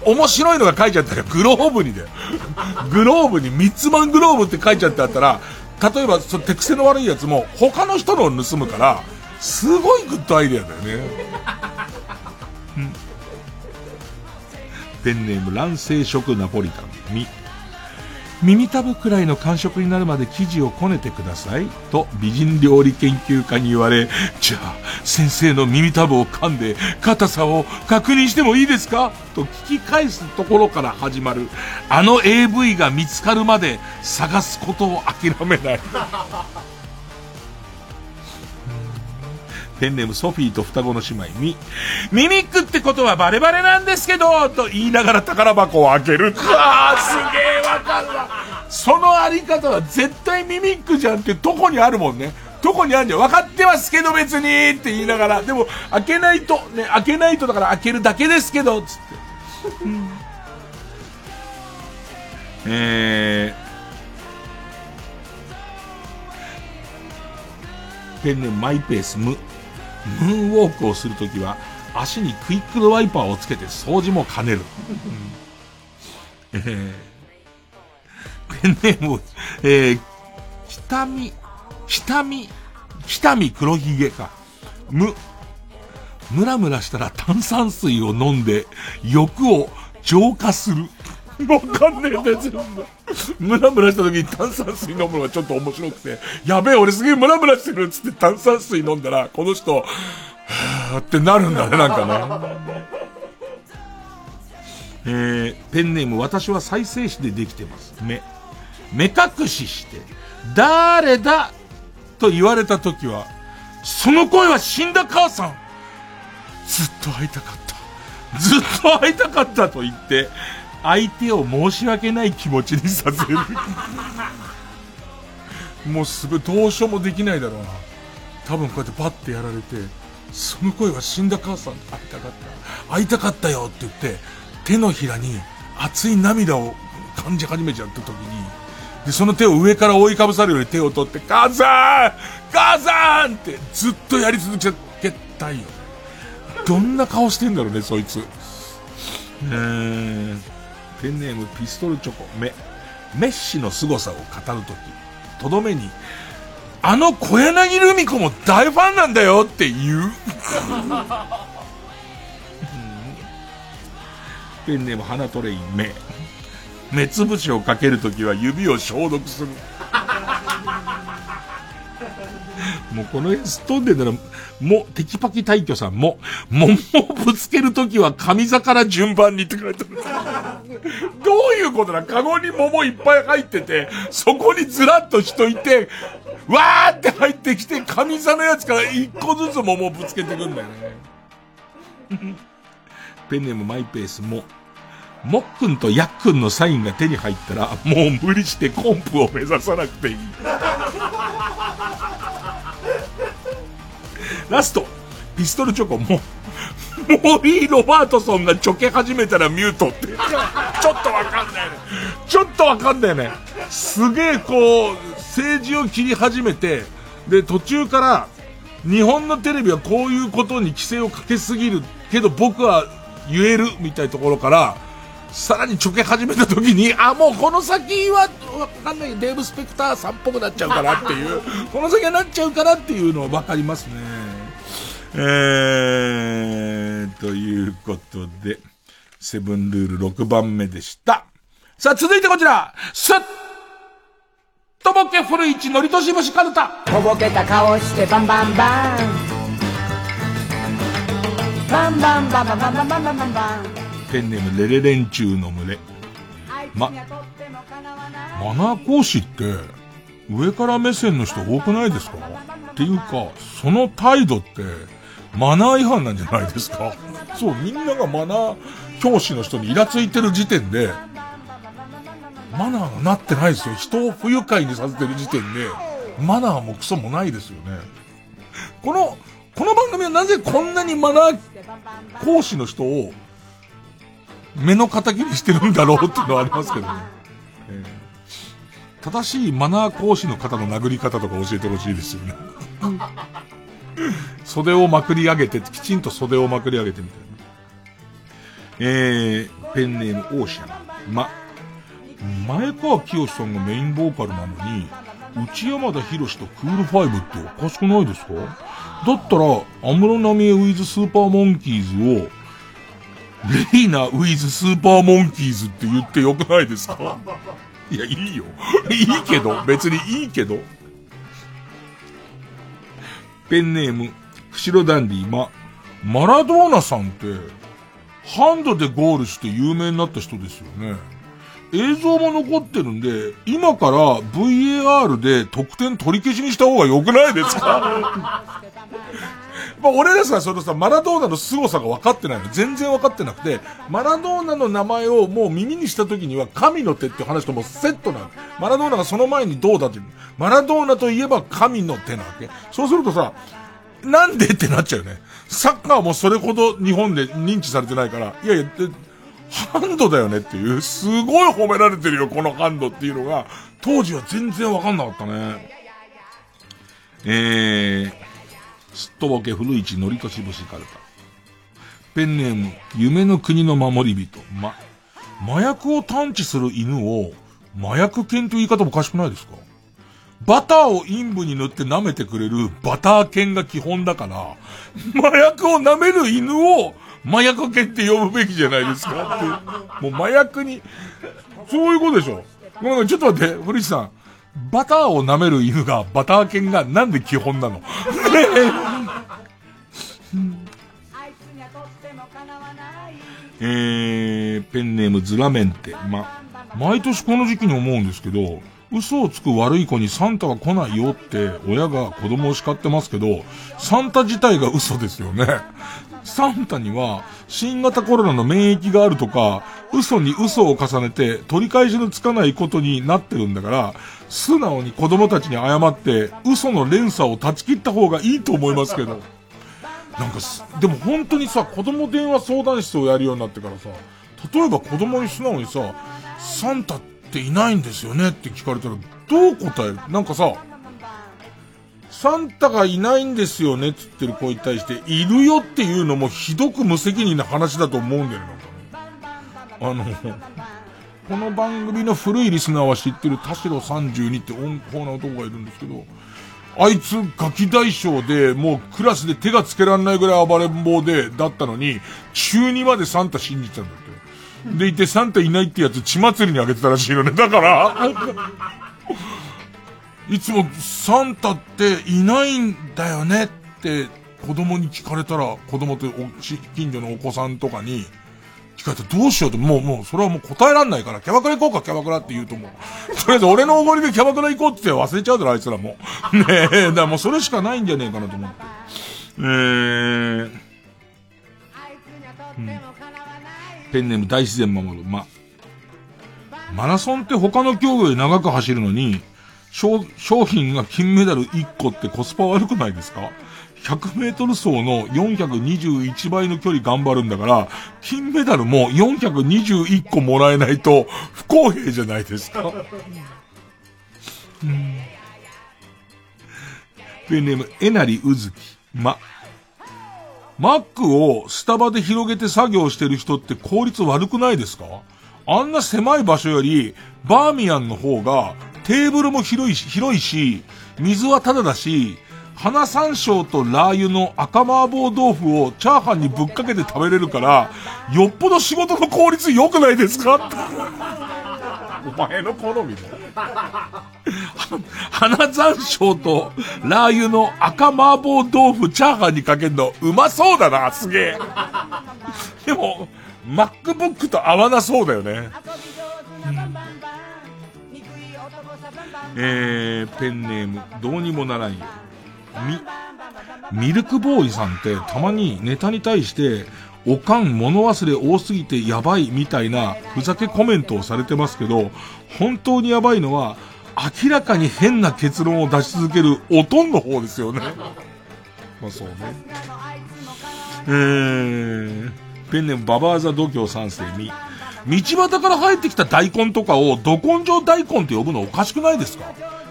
Speaker 1: 面白いのが書いちゃったら、グローブにだよ。グローブにミッツマングローブって書いちゃってあったら、例えば、その手癖の悪いやつも、他の人のを盗むから、すごいグッドアイデアだよね。うんペンネーム卵生食ナポリタン。み。耳たぶくらいの感触になるまで生地をこねてください。と美人料理研究家に言われ、じゃあ、先生の耳たぶを噛んで、硬さを確認してもいいですか？と聞き返すところから始まる、あの AV が見つかるまで探すことを諦めない。ペンネームソフィーと双子の姉妹み、ミミックってことはバレバレなんですけど、と言いながら宝箱を開ける。ああ、すげえわかるわ。そのあり方は絶対ミミックじゃんってとこにあるもんね。どこにあるんじゃ。分かってますけど別にって言いながら。でも、開けないと、ね、開けないとだから開けるだけですけど、つって。えー、ペンネームマイペース無。ムーンウォークをするときは、足にクイックルワイパーをつけて掃除も兼ねる。えー、ペンネーム、えー、北見、北見、北見黒ひげか。む、ムラムラしたら炭酸水を飲んで欲を浄化する。わかんねえんだよ、全部。ムラムラした時に炭酸水飲むのがちょっと面白くて、やべえ、俺すげえムラムラしてるっつって炭酸水飲んだら、この人、はーってなるんだね、なんかね。えー、ペンネーム、私は再生紙でできてます。目。目隠しして、誰だと言われた時は、その声は死んだ母さんずっと会いたかった。ずっと会いたかったと言って、相手を申し訳ない気持ちにさせる。もうすぐどうしようもできないだろうな。多分こうやってパッてやられて、その声は死んだ母さん会いたかった。会いたかったよって言って、手のひらに熱い涙を感じ始めちゃった時に、で、その手を上から覆いかぶさるように手を取って、母さん母さんってずっとやり続けたいよ。どんな顔してんだろうね、そいつ。えーペンネームピストルチョコ、メ。メッシの凄さを語るとき、とどめに、あの小柳ルミ子も大ファンなんだよって言う。ペンネーム花トレイン、目。目つぶしをかけるときは指を消毒する。もうこの辺すっ飛んでたら、も、テキパキ退去さんも、桃をぶつけるときは上座から順番にって書いてある。どういうことだカゴに桃いっぱい入ってて、そこにずらっと人いて、わーって入ってきて、上座のやつから一個ずつ桃をぶつけてくんだよね。ペンネームマイペースも、もっくんとやっくんのサインが手に入ったら、もう無理してコンプを目指さなくていい。ラスト、ピストルチョコも、モーリー・ロバートソンがちょけ始めたらミュートって。ちょっとわかんないね。ちょっとわかんないね。すげえこう、政治を切り始めて、で、途中から、日本のテレビはこういうことに規制をかけすぎるけど僕は言えるみたいなところから、さらにちょけ始めた時に、あ、もうこの先は、わかんない、デーブ・スペクターさんっぽくなっちゃうからっていう、この先はなっちゃうからっていうのはわかりますね。えー、ということで、セブンルール6番目でした。さあ、続いてこちら、すっとぼけ古市のりとし節かるた。
Speaker 26: とぼけた顔してバンバンバン。バンバンバンバンバンバンバンバンバンバン。
Speaker 1: ペンネームレレレンチューの群れ。ま、マナー講師って、上から目線の人多くないですか？っていうか、その態度って、マナー違反なんじゃないですかそう、みんながマナー教師の人にイラついてる時点で、マナーがなってないですよ。人を不愉快にさせてる時点で、マナーもクソもないですよね。この、この番組はなぜこんなにマナー講師の人を目の敵にしてるんだろうっていうのはありますけどね。えー、正しいマナー講師の方の殴り方とか教えてほしいですよね。袖をまくり上げて、きちんと袖をまくり上げてみたいな。えー、ペンネームオーシャン。ま、前川清さんがメインボーカルなのに、内山田博とクールファイブっておかしくないですか？だったら、安室奈美恵ウィズスーパーモンキーズを、レイナウィズスーパーモンキーズって言ってよくないですか？いや、いいよ。いいけど、別にいいけど。ペンネーム、後ろダンディ、ま、マラドーナさんって、ハンドでゴールして有名になった人ですよね。映像も残ってるんで、今から VAR で得点取り消しにした方が良くないですか？まあ、俺らさ、そのさ、マラドーナの凄さが分かってないの。全然分かってなくて、マラドーナの名前をもう耳にした時には神の手って話ともセットなの。マラドーナがその前にどうだっていう。マラドーナといえば神の手なわけ。そうするとさ、なんでってなっちゃうよね。サッカーもそれほど日本で認知されてないから、いやいや、ハンドだよねっていう、すごい褒められてるよ、このハンドっていうのが、当時は全然わかんなかったね。えー、すっとぼけ古市のりとしぶしかるた。ペンネーム、夢の国の守り人。ま、麻薬を探知する犬を、麻薬犬という言い方もおかしくないですか？バターを陰部に塗って舐めてくれるバター犬が基本だから、麻薬を舐める犬を麻薬犬って呼ぶべきじゃないですかって。もう麻薬に、そういうことでしょ。ごめん、ちょっと待って、古市さん。バターを舐める犬が、バター犬がなんで基本なの？えー、ペンネームズラメンテ。ま、毎年この時期に思うんですけど、嘘をつく悪い子にサンタは来ないよって親が子供を叱ってますけど、サンタ自体が嘘ですよね。サンタには新型コロナの免疫があるとか、嘘に嘘を重ねて取り返しのつかないことになってるんだから、素直に子供たちに謝って嘘の連鎖を断ち切った方がいいと思いますけど。なんかでも本当にさ、子供電話相談室をやるようになってからさ、例えば子供に素直にさ、サンタってっていないんですよねって聞かれたら、どう答える？なんかさ、サンタがいないんですよねって言ってる子に対して、いるよっていうのもひどく無責任な話だと思うんだよね、なんかね。あの、この番組の古いリスナーは知ってる田代32って温厚な男がいるんですけど、あいつガキ大将で、もうクラスで手がつけられないぐらい暴れん坊で、だったのに、中2までサンタ信じてたんだって。でいて、サンタいないってやつ血祭りにあげてたらしいよね。だから、いつもサンタっていないんだよねって子供に聞かれたら、子供って近所のお子さんとかに、聞かれたらどうしようと、もう、もう、それはもう答えらんないから、キャバクラ行こうか、キャバクラって言うと思う。とりあえず俺のおごりでキャバクラ行こうって忘れちゃうだろ、あいつらも。ねえ、だからもうそれしかないんじゃねえかなと思って。えー、うんペンネーム大自然守る。ま、マラソンって他の競技より長く走るのに、商品が金メダル1個ってコスパ悪くないですか？100メートル走の421倍の距離頑張るんだから、金メダルも421個もらえないと不公平じゃないですか。ペンネーム、えなりうずき。ま、マックをスタバで広げて作業してる人って効率悪くないですか？あんな狭い場所より、バーミヤンの方が、テーブルも広いし、広いし、水はタダだし、花山椒とラー油の赤麻婆豆腐をチャーハンにぶっかけて食べれるから、よっぽど仕事の効率良くないですか？お前の好みだ。花山椒とラー油の赤麻婆豆腐チャーハンにかけるのうまそうだな、すげえ。でも、MacBook と合わなそうだよね。うん、えー、ペンネーム、どうにもならんよ。み、ミルクボーイさんってたまにネタに対して、おかん物忘れ多すぎてやばいみたいなふざけコメントをされてますけど、本当にやばいのは、明らかに変な結論を出し続けるおとんの方ですよね。まあそうね。えー、ペンネームババーザ度胸三世み。道端から生えてきた大根とかをど根性大根って呼ぶのおかしくないですか？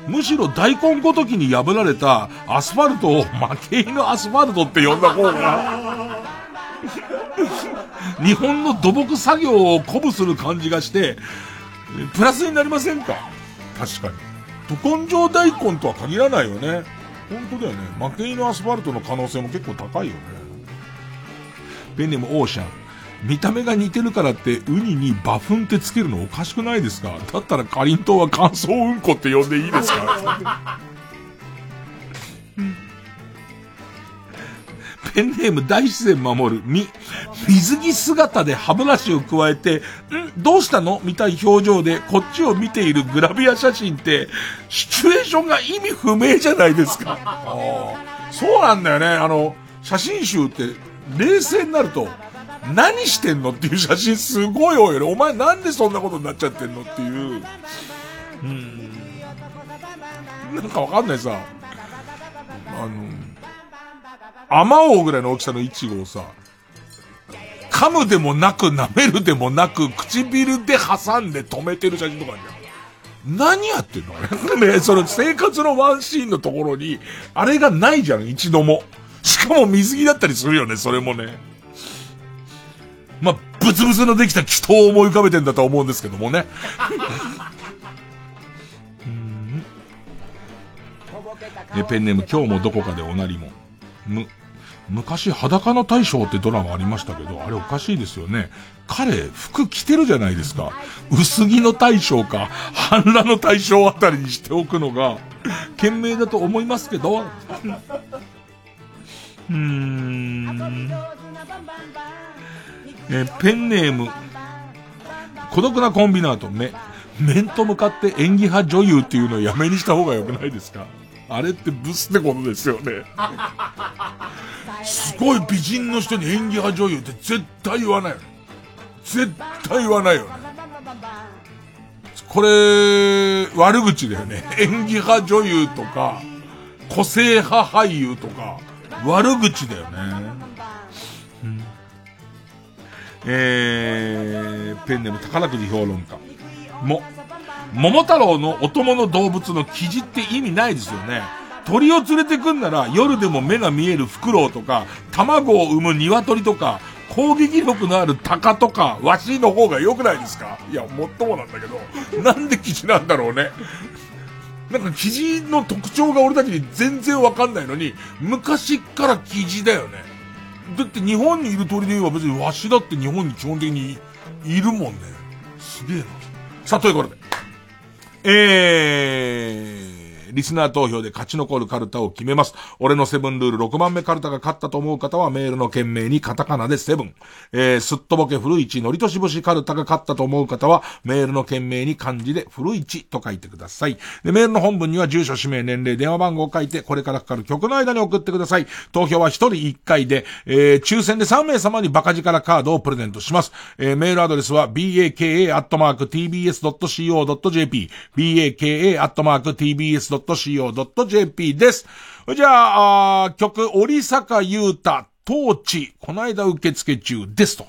Speaker 1: むしろ大根ごときに破られたアスファルトを負け犬アスファルトって呼んだ方が 日本の土木作業を鼓舞する感じがして、プラスになりませんか？確かに。ど根性大根とは限らないよね。本当だよね。負け犬アスファルトの可能性も結構高いよね。ペンネームオーシャン。見た目が似てるからってウニにバフンってつけるのおかしくないですか？だったらかりんとうは乾燥うんこって呼んでいいですか？ペンネーム大自然守る、み、水着姿で歯ブラシを加えて、ん？どうしたの？みたい表情でこっちを見ているグラビア写真って、シチュエーションが意味不明じゃないですか。そうなんだよね。あの、写真集って冷静になると、何してんのっていう写真すごい多いよね。お前なんでそんなことになっちゃってんのっていう。うん。なんかわかんないさ。あの、アマオぐらいの大きさのイチゴをさ、噛むでもなく舐めるでもなく唇で挟んで止めてる写真とかあるじゃん。何やってんの？あれね、その生活のワンシーンのところに、あれがないじゃん、一度も。しかも水着だったりするよね、それもね。まあ、ブツブツのできた祈祷を思い浮かべてんだと思うんですけどもね。え、ペンネーム今日もどこかでおなりも。む、昔裸の大将ってドラマありましたけど、あれおかしいですよね。彼、服着てるじゃないですか。薄着の大将か、半裸の大将あたりにしておくのが、賢明だと思いますけど。うーん。えペンネーム、孤独なコンビナート、め、面と向かって演技派女優っていうのをやめにした方が良くないですか？あれってブスってことですよね。すごい美人の人に演技派女優って絶対言わないよね。絶対言わないよね。これ、悪口だよね。演技派女優とか、個性派俳優とか、悪口だよね。えー、ペンネーム宝くじ評論家。も、桃太郎のお供の動物の記事って意味ないですよね。鳥を連れてくんなら夜でも目が見えるフクロウとか、卵を産む鶏とか、攻撃力のある鷹とか、ワシの方が良くないですか？いや、もっともなんだけど、なんで記事なんだろうね。なんか記事の特徴が俺たちに全然わかんないのに、昔から記事だよね。だって日本にいる鳥で言えば別にワシだって日本に基本的にいるもんね。すげえな。さあ、ということで。えー、リスナー投票で勝ち残るカルタを決めます。俺のセブンルール6番目カルタが勝ったと思う方はメールの件名にカタカナでセブン。えー、すっとぼけ古市のりとしぶしカルタが勝ったと思う方はメールの件名に漢字で古市と書いてください。で、メールの本文には住所、氏名、年齢、電話番号を書いてこれからかかる曲の間に送ってください。投票は1人1回で、えー、抽選で3名様にバカ力カードをプレゼントします。えー、メールアドレスは baka.tbs.co.jp baka.tbs.co.jp .co.jp です。じゃあ、あ曲、折坂優太、トーチ、この間受付中ですと。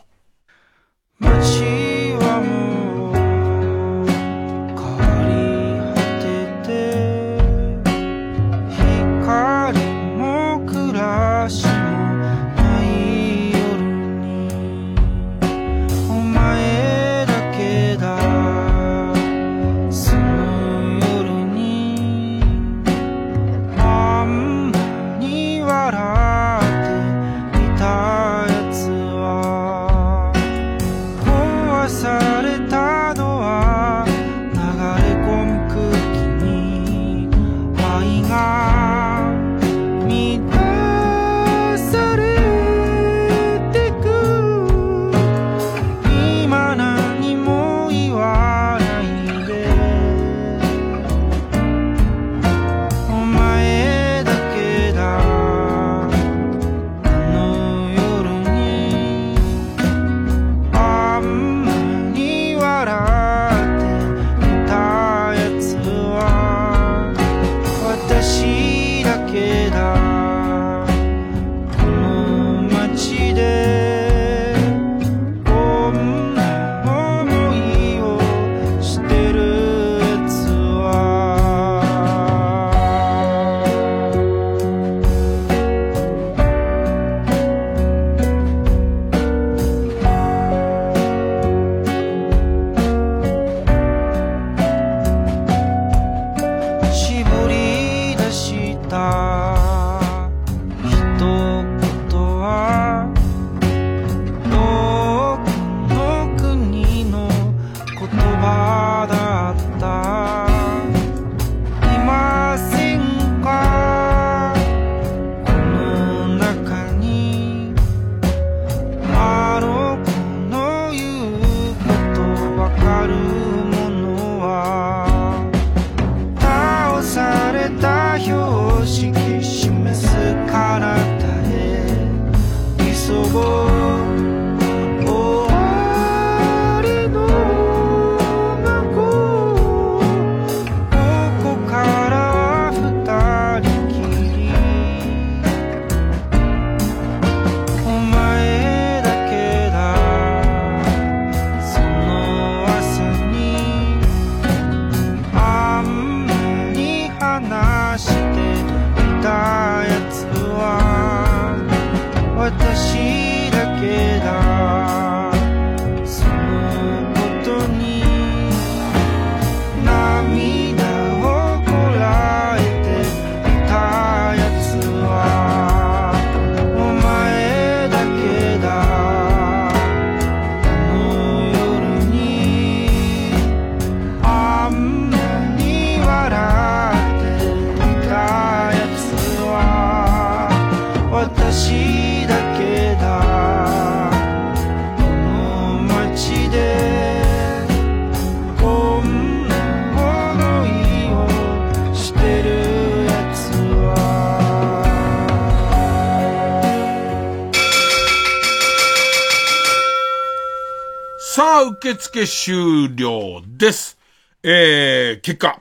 Speaker 1: 受付終了です。えー、結果。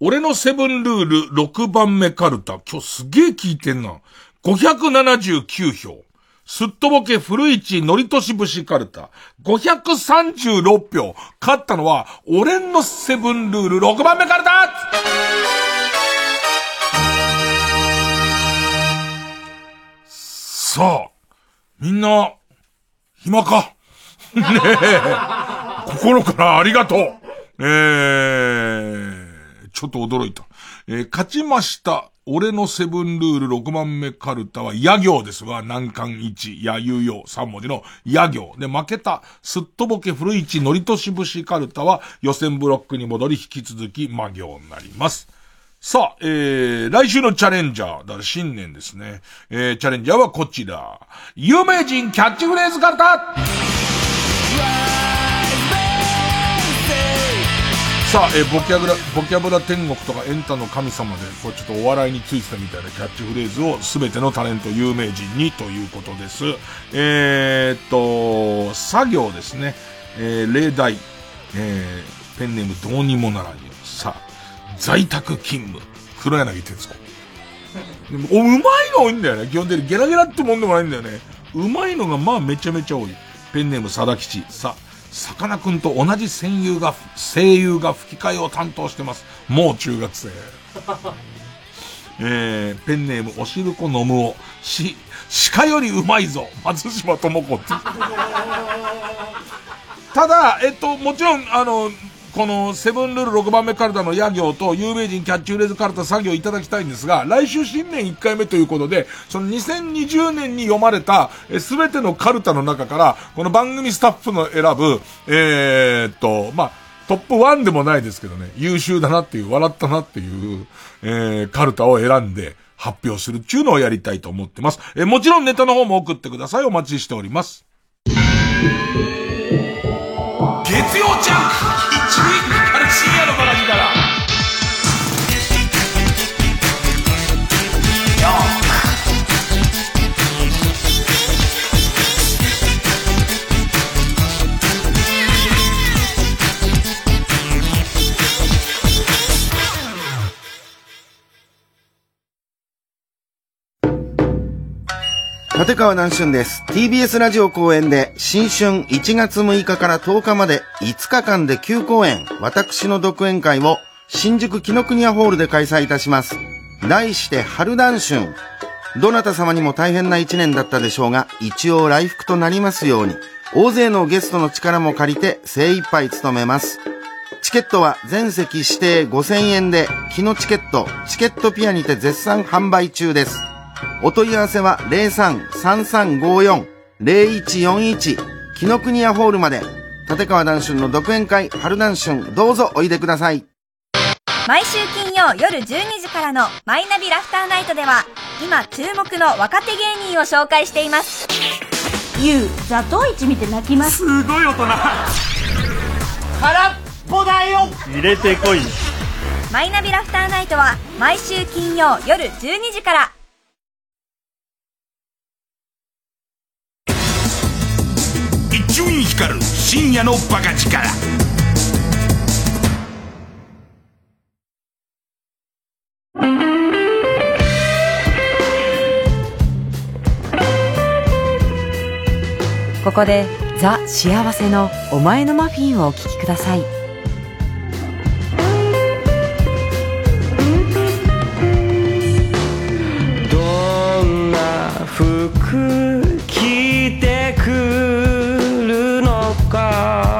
Speaker 1: 俺のセブンルール6番目カルタ。今日すげえ聞いてんな。579票。すっとぼけ古市のりとし節カルタ。536票。勝ったのは、俺のセブンルール6番目カルタさあ、みんな、暇か？ねえ。心からありがとう。えー、ちょっと驚いた。えー勝ちました。俺のセブンルール6番目カルタは、野行ですが、難関1、やゆうよう3文字の野行。で、負けた、すっとぼけ古市のりとし節カルタは、予選ブロックに戻り、引き続き、魔行になります。さあ、えー、来週のチャレンジャー、だから新年ですね。えー、チャレンジャーはこちら。有名人キャッチフレーズカルタさあ、えボキャブラ、ボキャブラ天国とかエンタの神様で、こうちょっとお笑いについてたみたいなキャッチフレーズを全てのタレント有名人にということです。えー、っと、作業ですね。えー、例題。えー、ペンネームどうにもならんよ。さあ、在宅勤務。黒柳徹子。でもお、うまいの多いんだよね。基本的にゲラゲラってもんでもないんだよね。うまいのがまあめちゃめちゃ多い。ペンネーム佐田吉。さあ、さかなクンと同じ戦友が、声優が吹き替えを担当してます。もう中学生。えー、ペンネームおしるこのむお。し、鹿よりうまいぞ。松島智子って。ただ、えっと、もちろん、あの、このセブンルール6番目カルタの野行と有名人キャッチフレーズカルタ作業いただきたいんですが、来週新年1回目ということで、その2020年に読まれたすべてのカルタの中から、この番組スタッフの選ぶ、えーっと、まあ、トップ1でもないですけどね、優秀だなっていう、笑ったなっていう、えー、カルタを選んで発表するっていうのをやりたいと思ってます。えーもちろんネタの方も送ってください。お待ちしております。月曜ジャンク。一撃から深夜のバ
Speaker 27: 立川南春です。TBS ラジオ公演で新春1月6日から10日まで5日間で9公演、私の独演会を新宿紀ノ国屋ホールで開催いたします。題して春南春。どなた様にも大変な一年だったでしょうが、一応来福となりますように、大勢のゲストの力も借りて精一杯務めます。チケットは全席指定5000円で、木のチケット、チケットピアにて絶賛販売中です。お問い合わせは03-3354-0141木の国屋ホールまで。立川談春の独演会春談春どうぞおいでください。
Speaker 10: 毎週金曜夜12時からの「マイナビラフターナイト」では今注目の若手芸人を紹介しています。
Speaker 28: ゆうザトウイチ見て泣きます。
Speaker 29: すごい大人。空っぽだよ。入れてこい。
Speaker 10: マイナビラフターナイトは毎週金曜夜12時から
Speaker 1: 光る深夜のバカ力。
Speaker 30: ここでザ・幸せのお前のマフィンをお聴きください。
Speaker 13: どんな服着てくる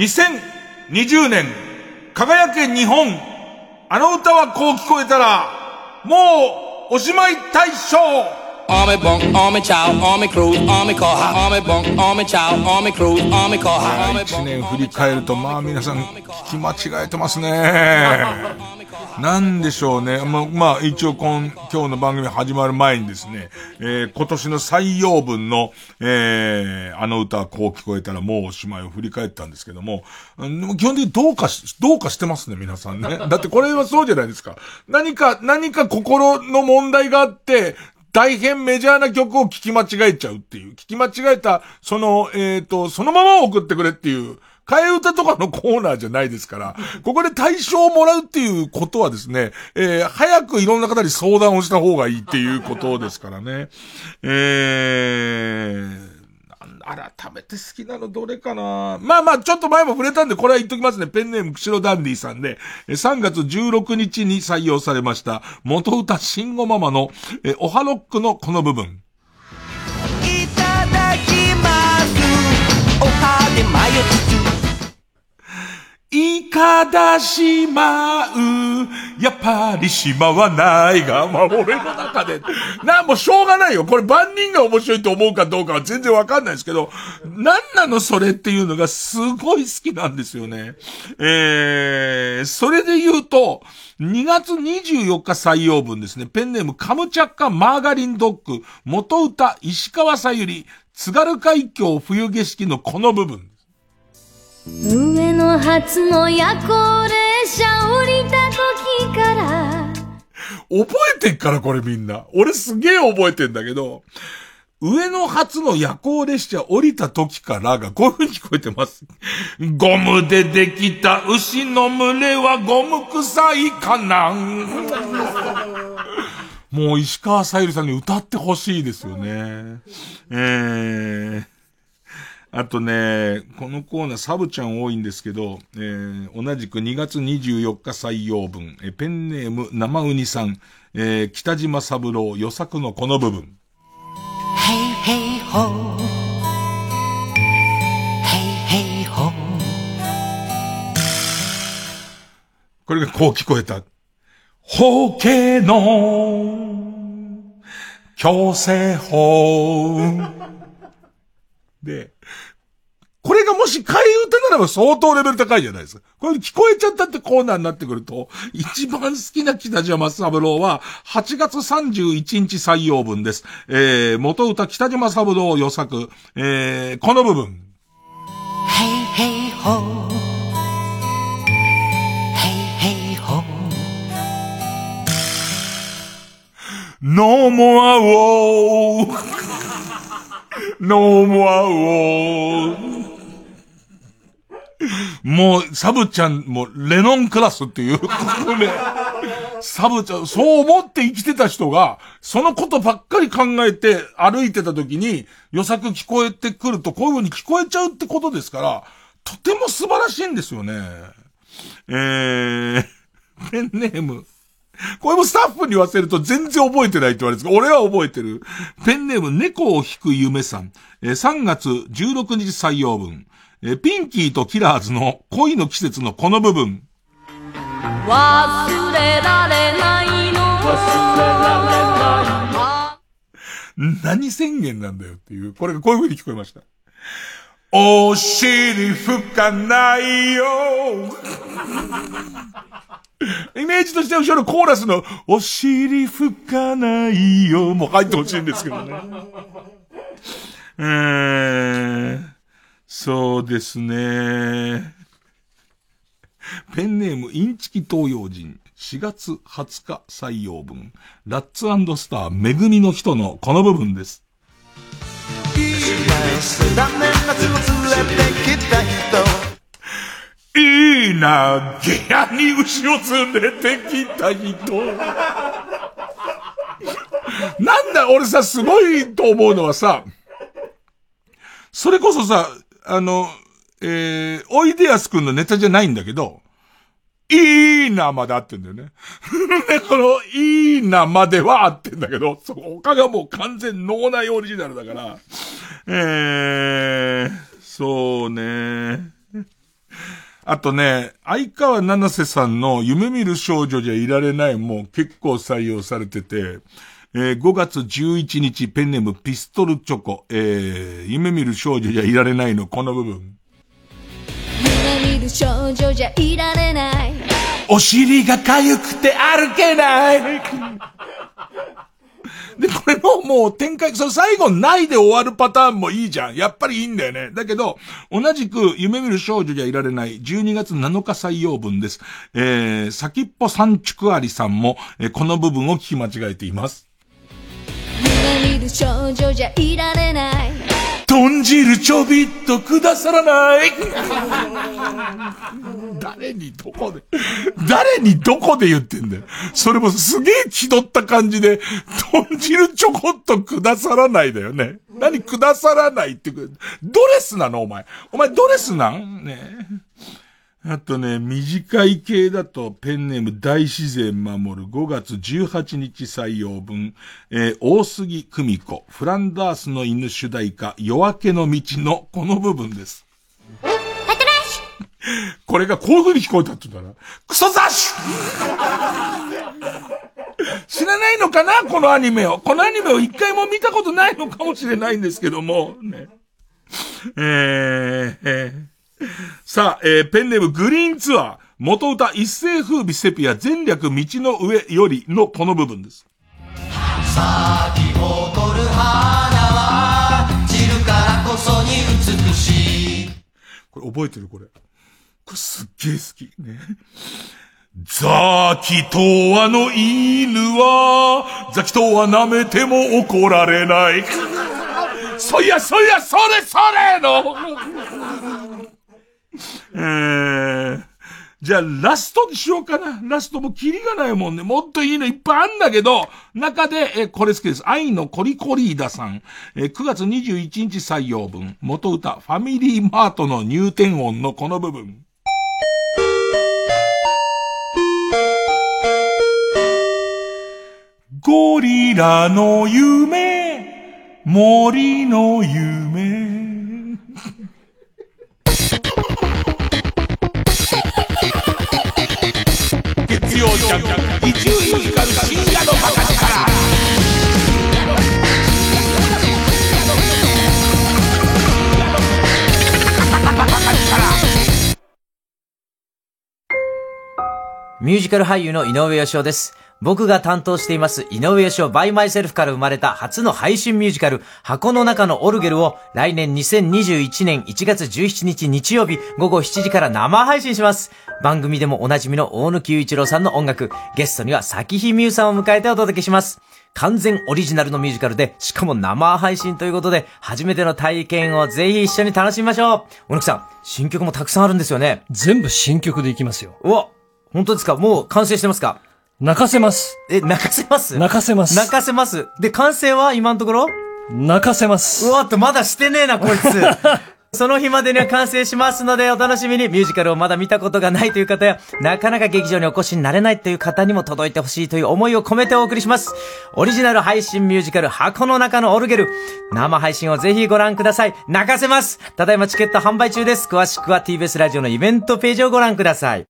Speaker 1: 2020年、輝け日本、あの歌はこう聞こえたら、もう、おしまい大賞
Speaker 25: アメ
Speaker 1: ボ、年振り返ると、まあ皆さん、聞き間違えてますね。なんでしょうね。まあ、まあ、一応今、今日の番組始まる前にですね、えー今年の採用分の、えーあの歌はこう聞こえたらもうおしまいを振り返ったんですけども、うん基本的にどうかし、どうかしてますね、皆さんね。だってこれはそうじゃないですか。何か、何か心の問題があって、大変メジャーな曲を聴き間違えちゃうっていう。聴き間違えた、その、えっ、と、そのまま送ってくれっていう、替え歌とかのコーナーじゃないですから、ここで対象をもらうっていうことはですね、えー早くいろんな方に相談をした方がいいっていうことですからね。えー、改めて好きなのどれかなまあまあ、ちょっと前も触れたんで、これは言っときますね。ペンネーム、くしろダンディさんで、3月16日に採用されました、元歌慎吾ママの、えーおはロックのこの部分。
Speaker 13: だ
Speaker 1: しまう。やっぱりしまわないが、まあ俺の中で。な、もうしょうがないよ。これ万人が面白いと思うかどうかは全然わかんないですけど、なんなのそれっていうのがすごい好きなんですよね。えー、それで言うと、2月24日採用分ですね。ペンネームカムチャッカマーガリンドッグ、元歌石川さゆり、津軽海峡冬景色のこの部分。
Speaker 14: 上野初の夜行列車降りた時から
Speaker 1: 覚えてっからこれみんな。俺すげえ覚えてんだけど、上野初の夜行列車降りた時からがこういう風に聞こえてます。ゴムでできた牛の群れはゴム臭いかなもう石川さゆりさんに歌ってほしいですよね。えー。あとね、このコーナーサブちゃん多いんですけど、えー同じく2月24日採用分、えーペンネーム生ウニさん、えー北島三郎予作のこの部分。
Speaker 31: Hey, hey, ho. Hey, hey, ho.
Speaker 1: これがこう聞こえた。法系の強制法。で、これがもし替え歌ならば相当レベル高いじゃないですか。これ聞こえちゃったってコーナーになってくると、一番好きな北島三郎は、8月31日採用分です。えー、元歌北島三郎予作、えー、この部分。
Speaker 31: Hey, hey, ho. Hey, hey, ho.
Speaker 1: No more war. No more war. もう、サブちゃん、もう、レノンクラスっていう、サブちゃん、そう思って生きてた人が、そのことばっかり考えて歩いてた時に、予作聞こえてくると、こういう風に聞こえちゃうってことですから、とても素晴らしいんですよね。えー、ペンネーム。これもスタッフに言わせると全然覚えてないって言われるんですが、俺は覚えてる。ペンネーム、猫を引く夢さん。えー、3月16日採用分。えピンキーとキラーズの恋の季節のこの部分。忘れられないの忘れられない何宣言なんだよっていう、これがこういう風に聞こえました。お尻吹かないよイメージとして後ろのコーラスの、お尻吹かないよもう入ってほしいんですけどね。えーそうですね。ペンネーム、インチキ東洋人。4月20日採用文。ラッツスター、めぐみの人のこの部分です。いいいいな、ゲアに牛を連れてきた人。なんだ、俺さ、すごいと思うのはさ、それこそさ、あの、えー、おいでやすくんのネタじゃないんだけど、いいなまで合ってんだよね。で、この、いいなまでは合ってんだけど、そ他がもう完全脳内オリジナルだから、えー、そうね。あとね、相川七瀬さんの夢見る少女じゃいられないも結構採用されてて、えー、5月11日、ペンネームピストルチョコ、えー、夢見る少女じゃいられないの、この部分。夢見る少女じゃいられない。お尻が痒くて歩けない。で、これのもう展開、その最後ないで終わるパターンもいいじゃん。やっぱりいいんだよね。だけど、同じく夢見る少女じゃいられない12月7日採用分です。えー、先っぽ三畜ありさんも、えー、この部分を聞き間違えています。夢見る少女じゃいられない。豚汁ちょびっとくださらない誰にどこで、誰にどこで言ってんだよ。それもすげえ気取った感じで、豚汁ちょこっとくださらないだよね。何くださらないってドレスなのお前。お前ドレスなん？ねえあとね、短い系だとペンネーム大自然守る。5月18日採用分、えー、大杉久美子、フランダースの犬主題歌、夜明けの道のこの部分です。これがこういう風に聞こえたって言ったら、クソ雑誌！知らないのかな？このアニメを。このアニメを一回も見たことないのかもしれないんですけども、ね。えー、えー さあ、えー、ペンネームグリーンツアー、元歌一世風靡セピア全略道の上よりのこの部分です。咲き誇る花は散るからこそに美しい。これ覚えてるこれ。これすっげえ好き。ね。ザキトワの犬は、ザキトワ舐めても怒られない。そいや、そいや、それ、それのえー、じゃあ、ラストにしようかな。ラストもキリがないもんね。もっといいのいっぱいあんだけど、中で、えこれ好きです。愛のコリコリーダさん。え9月21日採用分。元歌、ファミリーマートの入店音のこの部分。ゴリラの夢、森の夢。曜ジャンク伊集院光深夜のバカ力
Speaker 32: ミュージカル俳優の井上芳雄です。僕が担当しています井上義雄 by myself から生まれた初の配信ミュージカル箱の中のオルゲルを来年2021年1月17日日曜日午後7時から生配信します。番組でもおなじみの大貫雄一郎さんの音楽、ゲストには咲日美優さんを迎えてお届けします。完全オリジナルのミュージカルで、しかも生配信ということで、初めての体験をぜひ一緒に楽しみましょう。小野木さん、新曲もたくさんあるんですよね。
Speaker 33: 全部新曲でいきますよ。
Speaker 32: うわ、本当ですか？もう完成してますか？
Speaker 33: 泣かせます。
Speaker 32: え、泣かせます？
Speaker 33: 泣かせます。
Speaker 32: 泣かせます？で、完成は今のところ？
Speaker 33: 泣かせます。
Speaker 32: うわっと、まだしてねえな、こいつ。その日までには完成しますので、お楽しみに。ミュージカルをまだ見たことがないという方や、なかなか劇場にお越しになれないという方にも届いてほしいという思いを込めてお送りします。オリジナル配信ミュージカル、箱の中のオルゲル。生配信をぜひご覧ください。泣かせます。ただいまチケット販売中です。詳しくは TBS ラジオのイベントページをご覧ください。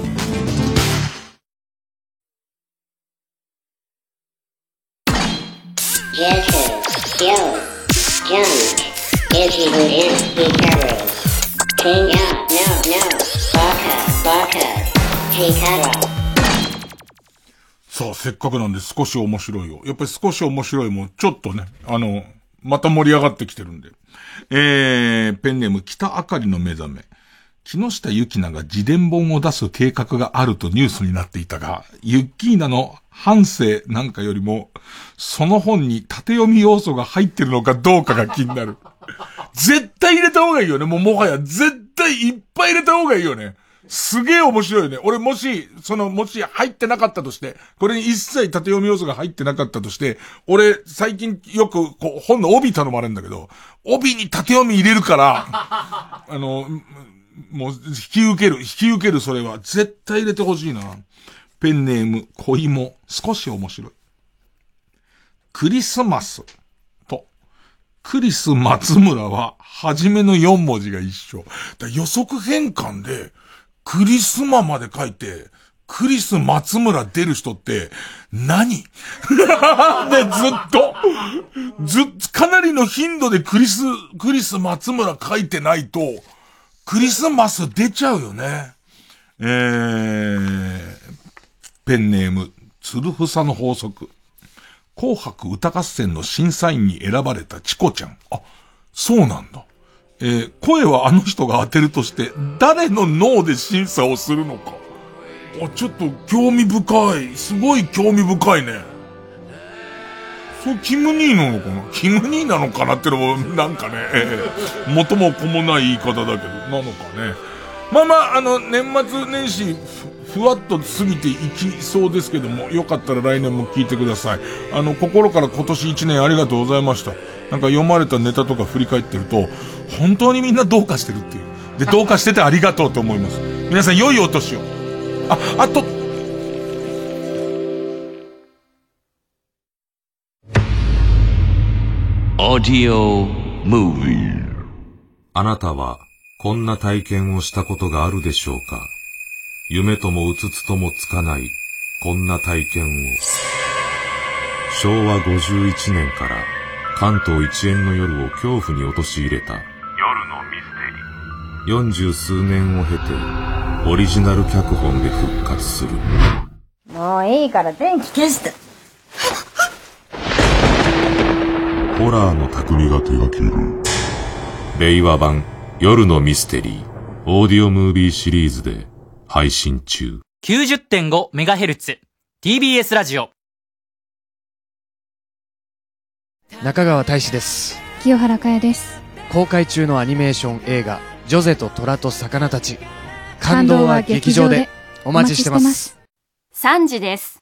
Speaker 1: せっかくなんで少し面白いよ。やっぱり少し面白いもん、ちょっとね、あの、また盛り上がってきてるんで。えー、ペンネーム北あかりの目覚め。木下ゆきなが自伝本を出す計画があるとニュースになっていたが、ユッキーナの半生なんかよりも、その本に縦読み要素が入ってるのかどうかが気になる。絶対入れた方がいいよね。もうもはや絶対いっぱい入れた方がいいよね。すげえ面白いよね。俺もし、その、もし入ってなかったとして、これに一切縦読み要素が入ってなかったとして、俺、最近よく、こう、本の帯頼まれるんだけど、帯に縦読み入れるから、あの、もう、引き受ける、引き受けるそれは、絶対入れてほしいな。ペンネーム、小芋、少し面白い。クリスマスと、クリス松村は、初めの4文字が一緒。だ予測変換で、クリスマまで書いて、クリス松村出る人って何、で、ずっと、ずっ、かなりの頻度でクリス、クリス松村書いてないと、クリスマス出ちゃうよね。えー、ペンネーム、つるふさの法則。紅白歌合戦の審査員に選ばれたチコちゃん。あ、そうなんだ。えー声はあの人が当てるとして、誰の脳で審査をするのか。あ、ちょっと興味深い。すごい興味深いね。そう、キム兄なのかな？キム兄なのかなってのも、なんかね、えー元も子もない言い方だけど、なのかね。まあまあ、あの、年末年始、ふふわっと過ぎていきそうですけども、よかったら来年も聞いてください。あの、心から今年1年ありがとうございました。なんか読まれたネタとか振り返ってると、本当にみんなどうかしてるっていう。で、どうかしててありがとうと思います。皆さん良いお年を。あ、あと、
Speaker 34: Audio Movie あなたはこんな体験をしたことがあるでしょうか？夢ともうつつともつかないこんな体験を昭和51年から関東一円の夜を恐怖に陥れた四十数年を経てオリジナル脚本で復活する。
Speaker 28: もういいから電気消して。
Speaker 34: ホラーの匠が手がける。令和版夜のミステリー。オーディオムービーシリーズで配信中。
Speaker 35: 90.5メガヘルツ。TBS ラジオ。
Speaker 36: 中川大志です。
Speaker 37: 清原かやです。
Speaker 36: 公開中のアニメーション映画ジョゼと虎と魚たち」感動は劇場で。お待ちしてます。
Speaker 14: 3時です。